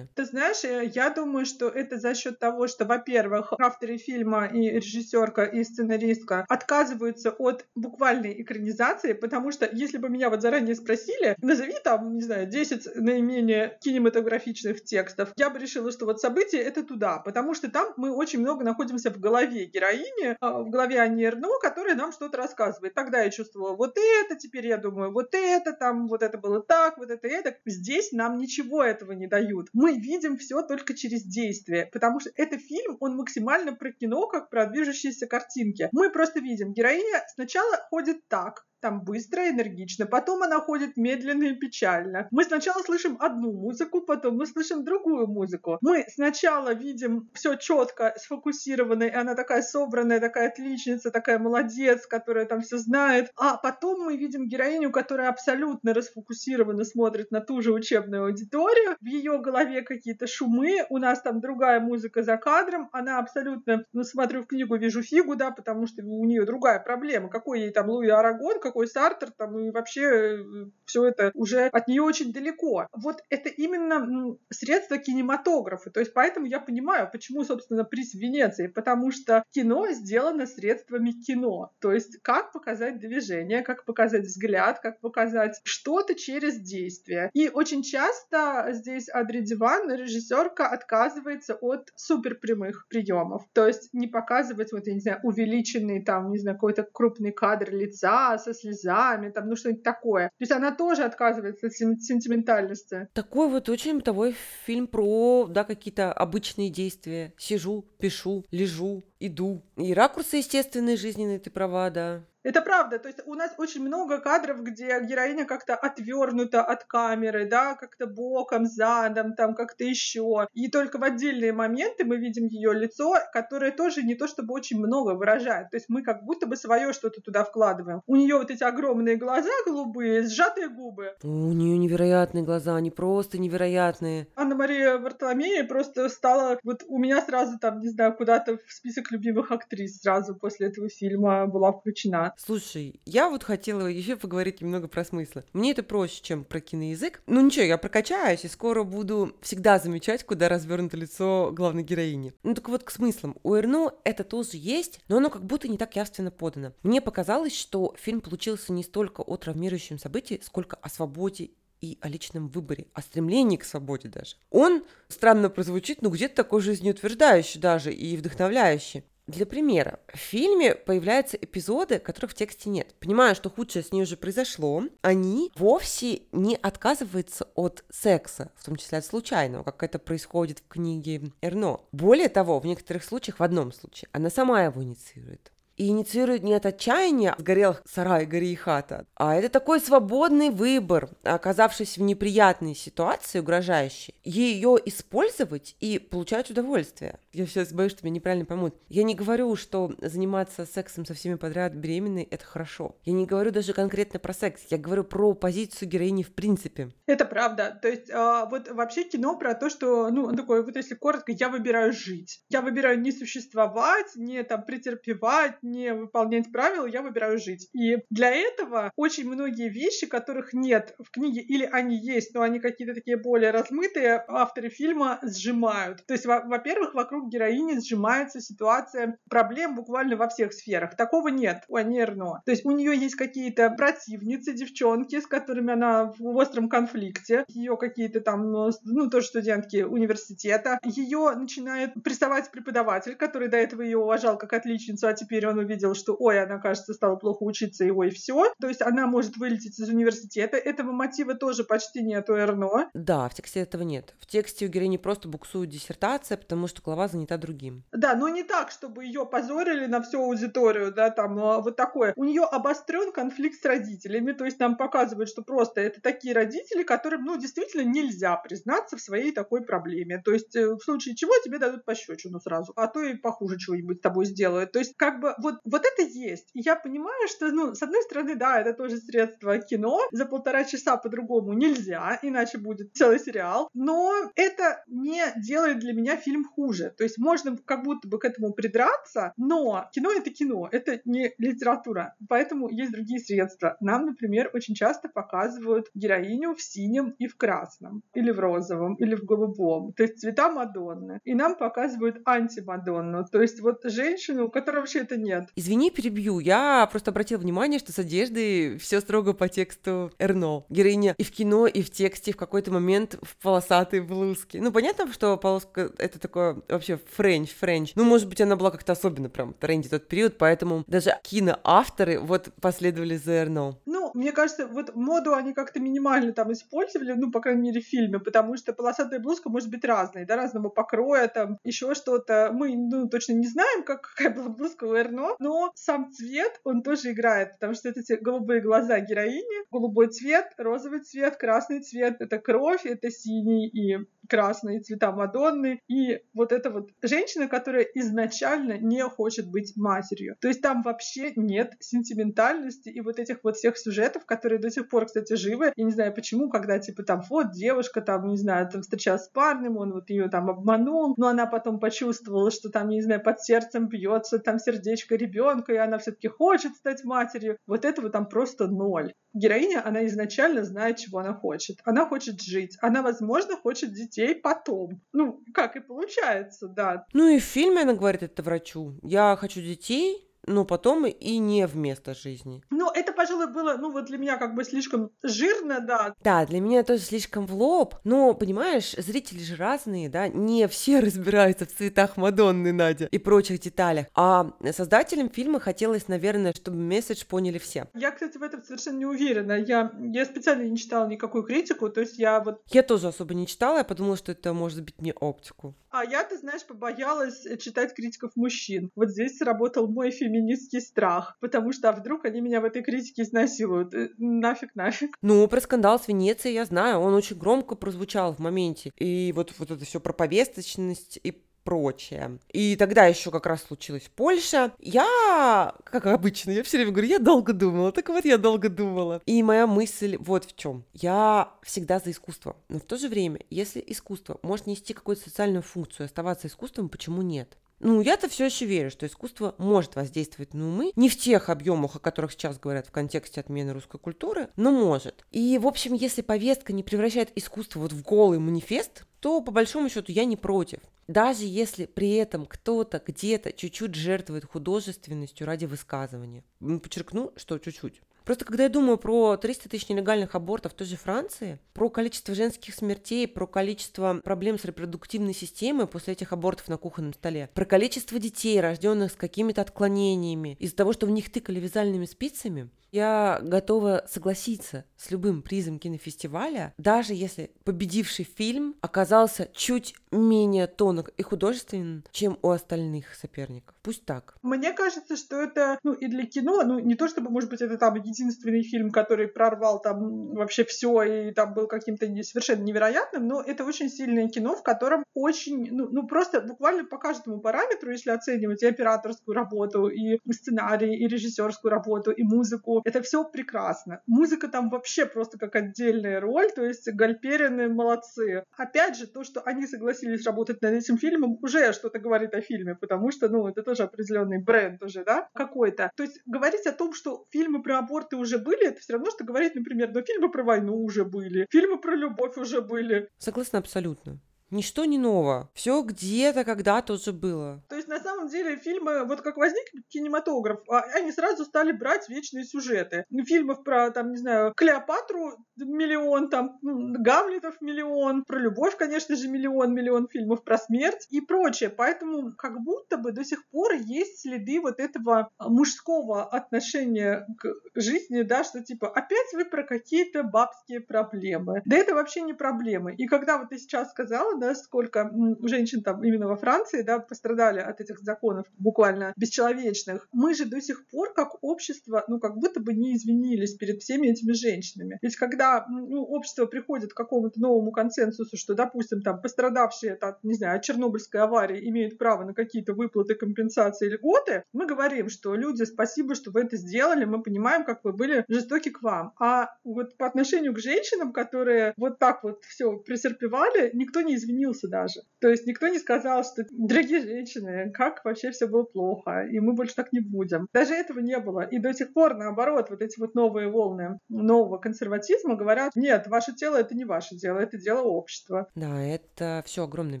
Speaker 2: Ты знаешь, э, я думаю, что это за счет того, что, во-первых, авторы фильма и режиссерка и сценаристка отказываются от буквальной экранизации, потому что если бы меня вот заранее спросили, назови там, не знаю, 10 наименее кинематографичных текстов, я бы решила, что вот событие это туда, потому что там мы очень много находимся в голове героини, а, в голове Ани Эрно, которая нам что-то рассказывает. Тогда я чувствовала вот это, теперь я думаю вот это, там вот это было так, вот это это. Здесь нам ничего этого не дают. Мы видим все только через действие, потому что это фильм, он максимально про кино, как про движущиеся картинки. Мы просто видим, героиня сначала ходит так, там быстро, энергично. Потом она ходит медленно и печально. Мы сначала слышим одну музыку, потом мы слышим другую музыку. Мы сначала видим все четко, сфокусированно, и она такая собранная, такая отличница, такая молодец, которая там все знает. А потом мы видим героиню, которая абсолютно расфокусированно смотрит на ту же учебную аудиторию. В ее голове какие-то шумы, у нас там другая музыка за кадром, она абсолютно, ну, смотрю в книгу, вижу фигу, да, потому что у нее другая проблема. Какой ей там Луи Арагон, какой Сартер, там, и вообще э, все это уже от нее очень далеко. Вот это именно средство кинематографа. То есть поэтому я понимаю, почему, собственно, приз Венеции. Потому что кино сделано средствами кино. То есть как показать движение, как показать взгляд, как показать что-то через действие. И очень часто здесь Адри Диван, режиссерка, отказывается от суперпрямых приемов. То есть не показывать, вот, я не знаю, увеличенный там, не знаю, какой-то крупный кадр лица со слезами, там, ну что-нибудь такое. То есть она тоже отказывается от сентиментальности.
Speaker 1: Такой вот очень бытовой фильм про, да, какие-то обычные действия. Сижу, пишу, лежу, иду. И ракурсы естественные, жизненные, ты права, да.
Speaker 2: Это правда. То есть у нас очень много кадров, где героиня как-то отвернута от камеры, да, как-то боком, задом, там как-то еще. И только в отдельные моменты мы видим ее лицо, которое тоже не то чтобы очень много выражает. То есть мы как будто бы свое что-то туда вкладываем. У нее вот эти огромные глаза голубые, сжатые губы.
Speaker 1: У нее невероятные глаза, они просто невероятные.
Speaker 2: Анна-Мария Вартоломея просто стала, вот у меня сразу там, не знаю, куда-то в список любимых актрис сразу после этого фильма была включена.
Speaker 1: Слушай, я вот хотела еще поговорить немного про смыслы. Мне это проще, чем про киноязык. Ну ничего, я прокачаюсь и скоро буду всегда замечать, куда развернуто лицо главной героини. Ну так вот к смыслам. У Эрно это тоже есть, но оно как будто не так явственно подано. Мне показалось, что фильм получился не столько о травмирующем событии, сколько о свободе и о личном выборе, о стремлении к свободе даже. Он, странно прозвучит, но где-то такой жизнеутверждающий даже и вдохновляющий. Для примера, в фильме появляются эпизоды, которых в тексте нет. Понимая, что худшее с ней уже произошло, они вовсе не отказываются от секса, в том числе от случайного, как это происходит в книге Эрно. Более того, в некоторых случаях, в одном случае, она сама его инициирует и инициирует не от отчаяния сгорел сарай, гори и хата, а это такой свободный выбор, оказавшись в неприятной ситуации, угрожающей, ее использовать и получать удовольствие. Я сейчас боюсь, что меня неправильно поймут. Я не говорю, что заниматься сексом со всеми подряд беременной – это хорошо. Я не говорю даже конкретно про секс, я говорю про позицию героини в принципе.
Speaker 2: Это правда. То есть а, вот вообще кино про то, что, ну, такое, вот если коротко, я выбираю жить. Я выбираю не существовать, не там претерпевать, не выполнять правила, я выбираю жить. И для этого очень многие вещи, которых нет в книге, или они есть, но они какие-то такие более размытые, авторы фильма сжимают. То есть, во-первых, вокруг героини сжимается ситуация проблем буквально во всех сферах. Такого нет у Ани. То есть у нее есть какие-то противницы, девчонки, с которыми она в остром конфликте. Ее какие-то там, ну, ну тоже студентки университета. Ее начинает прессовать преподаватель, который до этого ее уважал как отличницу, а теперь он он увидел, что, ой, она, кажется, стала плохо учиться, и ой, все. То есть она может вылететь из университета. Этого мотива тоже почти нет у Эрно.
Speaker 1: Да, в тексте этого нет. В тексте у героини просто буксует диссертация, потому что глава занята другим.
Speaker 2: Да, но не так, чтобы ее позорили на всю аудиторию, да, там, но вот такое. У нее обострен конфликт с родителями, то есть нам показывают, что просто это такие родители, которым, ну, действительно нельзя признаться в своей такой проблеме. То есть э, в случае чего тебе дадут пощечину сразу, а то и похуже чего-нибудь с тобой сделают. То есть как бы вот, вот это есть. И я понимаю, что, ну, с одной стороны, да, это тоже средство кино. За полтора часа по-другому нельзя, иначе будет целый сериал. Но это не делает для меня фильм хуже. То есть можно как будто бы к этому придраться, но кино — это кино, это не литература. Поэтому есть другие средства. Нам, например, очень часто показывают героиню в синем и в красном, или в розовом, или в голубом. То есть цвета Мадонны. И нам показывают антимадонну. То есть вот женщину, у которой вообще это нет.
Speaker 1: Извини, перебью. Я просто обратила внимание, что с одеждой все строго по тексту Эрно. Героиня и в кино, и в тексте в какой-то момент в полосатой блузке. Ну, понятно, что полоска — это такое вообще French, French. Ну, может быть, она была как-то особенно прям в тренде тот период, поэтому даже киноавторы вот последовали за Эрно.
Speaker 2: Ну, мне кажется, вот моду они как-то минимально там использовали, ну, по крайней мере, в фильме, потому что полосатая блузка может быть разной, да, разного покроя, там, еще что-то. Мы, ну, точно не знаем, как, какая была блузка у Эрно, но сам цвет, он тоже играет, потому что это эти голубые глаза героини, голубой цвет, розовый цвет, красный цвет, это кровь, это синий и красные цвета Мадонны, и вот эта вот женщина, которая изначально не хочет быть матерью. То есть там вообще нет сентиментальности и вот этих вот всех сюжетов, которые до сих пор, кстати, живы. Я не знаю почему, когда типа там вот девушка там, не знаю, там встречалась с парнем, он вот ее там обманул, но она потом почувствовала, что там, не знаю, под сердцем бьется там сердечко ребенка, и она все-таки хочет стать матерью. Вот этого там просто ноль. Героиня, она изначально знает, чего она хочет. Она хочет жить. Она, возможно, хочет детей потом. Ну, как и получается, да.
Speaker 1: Ну и в фильме она говорит это врачу. Я хочу детей, но потом и не вместо жизни.
Speaker 2: Это, пожалуй, было, ну, вот для меня как бы слишком жирно, да.
Speaker 1: Да, для меня тоже слишком в лоб. Но, понимаешь, зрители же разные, да, не все разбираются в цветах Мадонны, Надя, и прочих деталях. А создателям фильма хотелось, наверное, чтобы месседж поняли все.
Speaker 2: Я, кстати, в этом совершенно не уверена. Я, я специально не читала никакую критику, то есть я вот...
Speaker 1: Я тоже особо не читала, я подумала, что это может быть не оптику.
Speaker 2: А я, ты знаешь, побоялась читать критиков мужчин. Вот здесь сработал мой феминистский страх, потому что а вдруг они меня в этой критике изнасилуют. Э, нафиг, нафиг.
Speaker 1: Ну, про скандал с Венецией я знаю, он очень громко прозвучал в моменте. И вот, вот это все про повесточность и прочее. И тогда еще как раз случилась Польша. Я, как обычно, я все время говорю, я долго думала. Так вот, я долго думала. И моя мысль вот в чем. Я всегда за искусство. Но в то же время, если искусство может нести какую-то социальную функцию, оставаться искусством, почему нет? Ну, я-то все еще верю, что искусство может воздействовать на умы, не в тех объемах, о которых сейчас говорят в контексте отмены русской культуры, но может. И, в общем, если повестка не превращает искусство вот в голый манифест, то, по большому счету, я не против. Даже если при этом кто-то где-то чуть-чуть жертвует художественностью ради высказывания. Подчеркну, что чуть-чуть. Просто когда я думаю про 300 тысяч нелегальных абортов в той же Франции, про количество женских смертей, про количество проблем с репродуктивной системой после этих абортов на кухонном столе, про количество детей, рожденных с какими-то отклонениями из-за того, что в них тыкали вязальными спицами, я готова согласиться с любым призом кинофестиваля, даже если победивший фильм оказался чуть менее тонок и художественен, чем у остальных соперников. Пусть так.
Speaker 2: Мне кажется, что это, ну, и для кино, ну, не то чтобы, может быть, это там единственный фильм, который прорвал там вообще все и там был каким-то совершенно невероятным, но это очень сильное кино, в котором очень, ну, ну просто буквально по каждому параметру, если оценивать и операторскую работу, и сценарий, и режиссерскую работу, и музыку, это все прекрасно. Музыка там вообще просто как отдельная роль, то есть Гальперины молодцы. Опять же, то, что они согласились работать над этим фильмом, уже что-то говорит о фильме, потому что, ну, это тоже определенный бренд уже, да, какой-то. То есть говорить о том, что фильмы про аборты уже были, это все равно, что говорить, например, но фильмы про войну уже были, фильмы про любовь уже были.
Speaker 1: Согласна абсолютно. Ничто не ново. Все где-то когда-то уже было.
Speaker 2: То есть, на самом деле фильмы, вот как возник кинематограф, а, они сразу стали брать вечные сюжеты. Фильмов про, там, не знаю, Клеопатру миллион, там, Гамлетов миллион, про любовь, конечно же, миллион, миллион фильмов про смерть и прочее. Поэтому как будто бы до сих пор есть следы вот этого мужского отношения к жизни, да, что типа опять вы про какие-то бабские проблемы. Да это вообще не проблемы. И когда вот ты сейчас сказала, да, сколько женщин там именно во Франции, да, пострадали от этих законов буквально бесчеловечных, мы же до сих пор как общество, ну, как будто бы не извинились перед всеми этими женщинами. Ведь когда ну, общество приходит к какому-то новому консенсусу, что, допустим, там пострадавшие от, не знаю, от Чернобыльской аварии имеют право на какие-то выплаты, компенсации, льготы, мы говорим, что люди, спасибо, что вы это сделали, мы понимаем, как вы были жестоки к вам. А вот по отношению к женщинам, которые вот так вот все претерпевали, никто не извинился даже. То есть никто не сказал, что, дорогие женщины, как вообще все было плохо, и мы больше так не будем. Даже этого не было. И до сих пор, наоборот, вот эти вот новые волны нового консерватизма говорят, нет, ваше тело — это не ваше дело, это дело общества.
Speaker 1: Да, это все огромная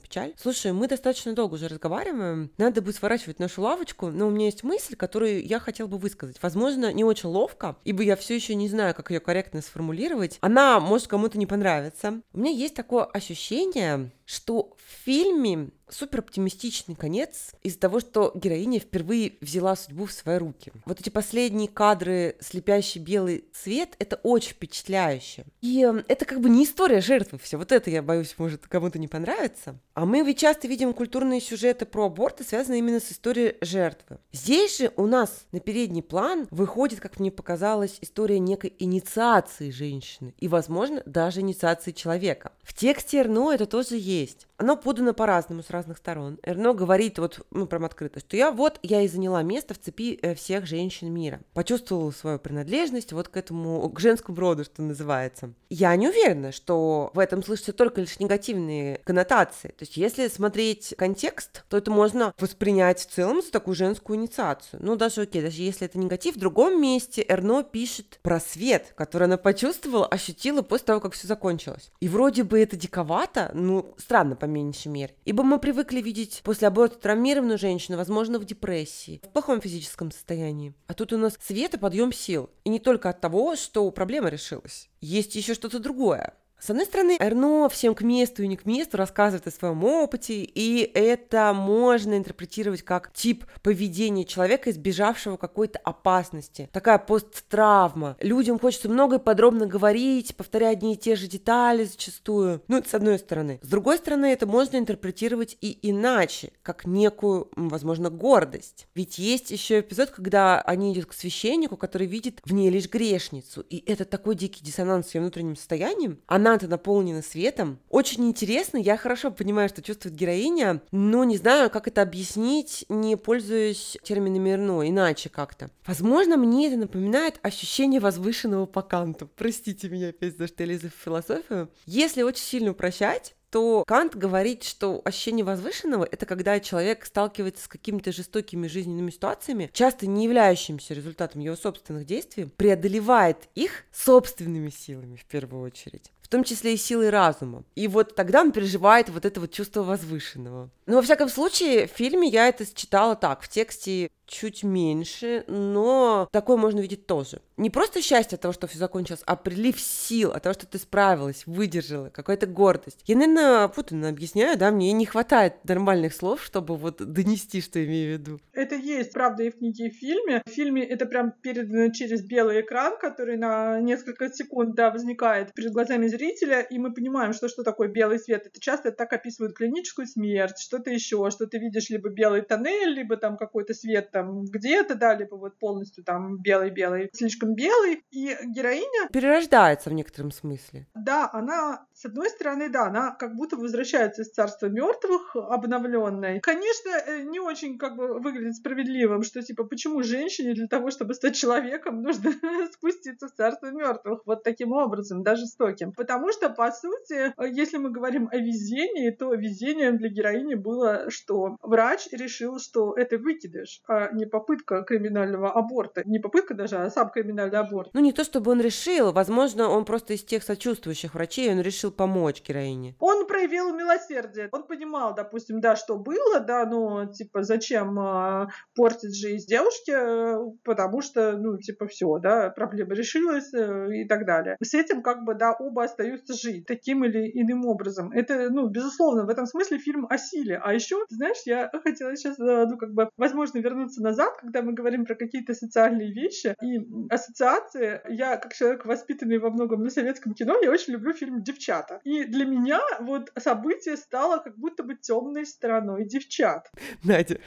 Speaker 1: печаль. Слушай, мы достаточно долго уже разговариваем, надо будет сворачивать нашу лавочку, но у меня есть мысль, которую я хотела бы высказать. Возможно, не очень ловко, ибо я все еще не знаю, как ее корректно сформулировать. Она может кому-то не понравиться. У меня есть такое ощущение, что в фильме супер оптимистичный конец из-за того, что героиня впервые взяла судьбу в свои руки. Вот эти последние кадры, слепящий белый цвет, это очень впечатляюще. И э, это как бы не история жертвы все. Вот это, я боюсь, может кому-то не понравится. А мы ведь часто видим культурные сюжеты про аборты, связанные именно с историей жертвы. Здесь же у нас на передний план выходит, как мне показалось, история некой инициации женщины и, возможно, даже инициации человека. В тексте Эрно это тоже есть. Оно подано по-разному с разных сторон. Эрно говорит вот, ну, прям открыто, что я вот, я и заняла место в цепи э, всех женщин мира. Почувствовала свою принадлежность вот к этому, к женскому роду, что называется. Я не уверена, что в этом слышатся только лишь негативные коннотации. То есть, если смотреть контекст, то это можно воспринять в целом за такую женскую инициацию. Ну, даже окей, даже если это негатив, в другом месте Эрно пишет про свет, который она почувствовала, ощутила после того, как все закончилось. И вроде бы это диковато, ну, странно, по меньшей мере. Ибо мы привыкли видеть после аборта травмированную женщину, возможно, в депрессии, в плохом физическом состоянии. А тут у нас свет и подъем сил. И не только от того, что проблема решилась. Есть еще что-то другое. С одной стороны, Эрно всем к месту и не к месту рассказывает о своем опыте, и это можно интерпретировать как тип поведения человека, избежавшего какой-то опасности. Такая посттравма. Людям хочется много и подробно говорить, повторять одни и те же детали зачастую. Ну, это с одной стороны. С другой стороны, это можно интерпретировать и иначе, как некую, возможно, гордость. Ведь есть еще эпизод, когда они идут к священнику, который видит в ней лишь грешницу, и это такой дикий диссонанс с ее внутренним состоянием. Она она-то светом. Очень интересно, я хорошо понимаю, что чувствует героиня, но не знаю, как это объяснить, не пользуясь терминами Эрно, иначе как-то. Возможно, мне это напоминает ощущение возвышенного по канту. Простите меня опять за что я лезу в философию. Если очень сильно упрощать, то Кант говорит, что ощущение возвышенного — это когда человек сталкивается с какими-то жестокими жизненными ситуациями, часто не являющимися результатом его собственных действий, преодолевает их собственными силами в первую очередь в том числе и силой разума. И вот тогда он переживает вот это вот чувство возвышенного. Но во всяком случае, в фильме я это читала так, в тексте чуть меньше, но такое можно видеть тоже. Не просто счастье от того, что все закончилось, а прилив сил от того, что ты справилась, выдержала, какая-то гордость. Я, наверное, путанно объясняю, да, мне не хватает нормальных слов, чтобы вот донести, что имею в виду.
Speaker 2: Это есть, правда, и в книге, и в фильме. В фильме это прям передано через белый экран, который на несколько секунд, да, возникает перед глазами зрителя, и мы понимаем, что что такое белый свет. Это часто так описывают клиническую смерть, что-то еще, что ты видишь либо белый тоннель, либо там какой-то свет там где-то, да, либо вот полностью там белый-белый, слишком белый. И героиня...
Speaker 1: Перерождается в некотором смысле.
Speaker 2: Да, она, с одной стороны, да, она как будто возвращается из царства мертвых обновленной. Конечно, э, не очень как бы выглядит справедливым, что типа почему женщине для того, чтобы стать человеком, нужно спуститься в царство мертвых вот таким образом, да, жестоким. Потому что, по сути, если мы говорим о везении, то везением для героини было, что врач решил, что это выкидыш, а не попытка криминального аборта. Не попытка даже, а сам криминальный аборт.
Speaker 1: Ну, не то чтобы он решил, возможно, он просто из тех сочувствующих врачей, он решил решил помочь героине?
Speaker 2: Он проявил милосердие. Он понимал, допустим, да, что было, да, но, типа, зачем э, портить жизнь девушки, э, потому что, ну, типа, все, да, проблема решилась э, и так далее. С этим, как бы, да, оба остаются жить таким или иным образом. Это, ну, безусловно, в этом смысле фильм о силе. А еще, знаешь, я хотела сейчас, э, ну, как бы, возможно, вернуться назад, когда мы говорим про какие-то социальные вещи и ассоциации. Я, как человек, воспитанный во многом на советском кино, я очень люблю фильм «Девчата». И для меня вот событие стало как будто бы темной стороной девчат.
Speaker 1: Надя,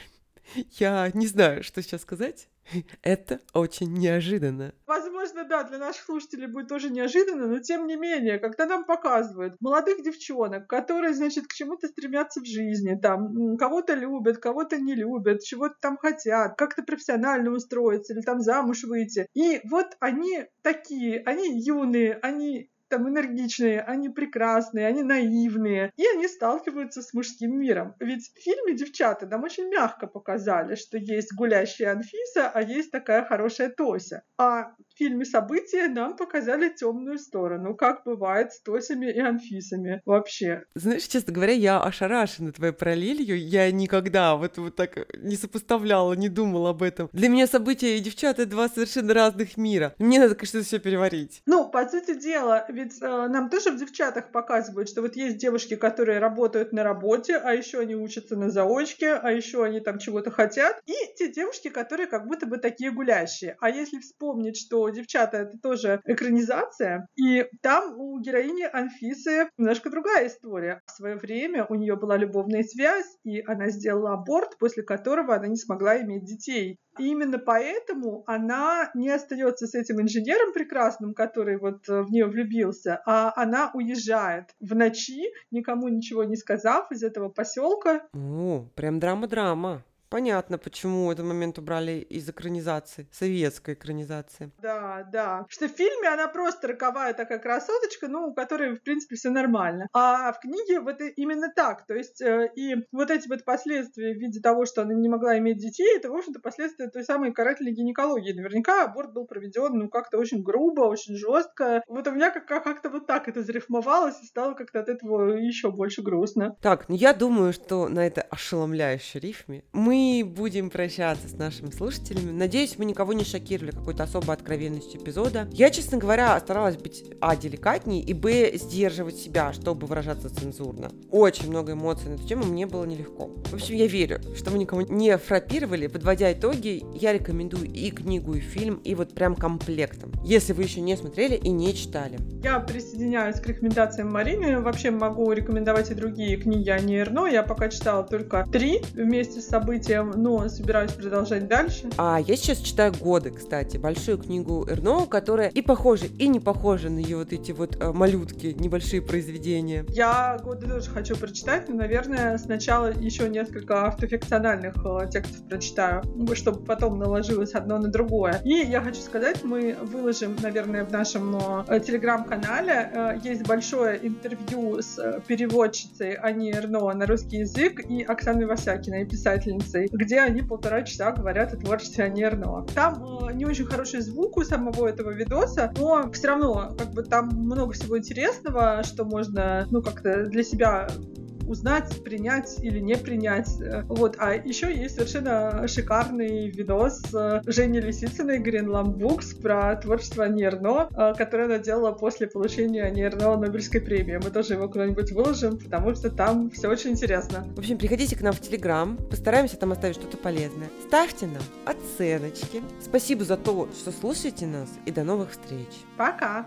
Speaker 1: я не знаю, что сейчас сказать. Это очень неожиданно.
Speaker 2: Возможно, да, для наших слушателей будет тоже неожиданно, но тем не менее, когда нам показывают молодых девчонок, которые, значит, к чему-то стремятся в жизни, там, кого-то любят, кого-то не любят, чего-то там хотят, как-то профессионально устроиться или там замуж выйти. И вот они такие, они юные, они там энергичные, они прекрасные, они наивные, и они сталкиваются с мужским миром. Ведь в фильме девчата нам очень мягко показали, что есть гулящая Анфиса, а есть такая хорошая Тося. А в фильме «События» нам показали темную сторону, как бывает с Тосями и Анфисами вообще.
Speaker 1: Знаешь, честно говоря, я ошарашена твоей параллелью. Я никогда вот, вот так не сопоставляла, не думала об этом. Для меня «События» и «Девчата» — два совершенно разных мира. Мне надо, конечно, все переварить.
Speaker 2: Ну, по сути дела, ведь э, нам тоже в девчатах показывают, что вот есть девушки, которые работают на работе, а еще они учатся на заочке, а еще они там чего-то хотят, и те девушки, которые как будто бы такие гулящие. А если вспомнить, что девчата это тоже экранизация, и там у героини Анфисы немножко другая история. В свое время у нее была любовная связь, и она сделала аборт, после которого она не смогла иметь детей. И именно поэтому она не остается с этим инженером прекрасным, который вот э, в нее влюбился, а она уезжает в ночи, никому ничего не сказав из этого поселка.
Speaker 1: О, прям драма-драма. Понятно, почему этот момент убрали из экранизации, советской экранизации.
Speaker 2: Да, да. Что в фильме она просто роковая такая красоточка, ну, у которой, в принципе, все нормально. А в книге вот именно так. То есть э, и вот эти вот последствия в виде того, что она не могла иметь детей, это, в общем-то, последствия той самой карательной гинекологии. Наверняка аборт был проведен, ну, как-то очень грубо, очень жестко. Вот у меня как- как-то вот так это зарифмовалось и стало как-то от этого еще больше грустно.
Speaker 1: Так, ну я думаю, что на это ошеломляющей рифме мы будем прощаться с нашими слушателями. Надеюсь, мы никого не шокировали какой-то особой откровенностью эпизода. Я, честно говоря, старалась быть а. деликатней и б. сдерживать себя, чтобы выражаться цензурно. Очень много эмоций на эту тему, мне было нелегко. В общем, я верю, что мы никого не фрапировали. Подводя итоги, я рекомендую и книгу, и фильм, и вот прям комплектом. Если вы еще не смотрели и не читали.
Speaker 2: Я присоединяюсь к рекомендациям Марины. Вообще могу рекомендовать и другие книги, а не. Я пока читала только три вместе с событиями тем, но собираюсь продолжать дальше.
Speaker 1: А я сейчас читаю «Годы», кстати, большую книгу Эрно, которая и похожа, и не похожа на ее вот эти вот э, малютки, небольшие произведения.
Speaker 2: Я «Годы» тоже хочу прочитать, но, наверное, сначала еще несколько автофикциональных э, текстов прочитаю, чтобы потом наложилось одно на другое. И я хочу сказать, мы выложим, наверное, в нашем э, телеграм-канале, есть большое интервью с переводчицей Ани Эрно на русский язык и Оксаной Васякиной, писательницей лекций, где они полтора часа говорят о творчестве Анерного. Там э, не очень хороший звук у самого этого видоса, но все равно как бы там много всего интересного, что можно ну как-то для себя узнать, принять или не принять. Вот. А еще есть совершенно шикарный видос Жени Лисицыной Greenland Books про творчество Нерно, которое она делала после получения Нерно Нобелевской премии. Мы тоже его куда-нибудь выложим, потому что там все очень интересно.
Speaker 1: В общем, приходите к нам в Телеграм, постараемся там оставить что-то полезное. Ставьте нам оценочки. Спасибо за то, что слушаете нас, и до новых встреч.
Speaker 2: Пока!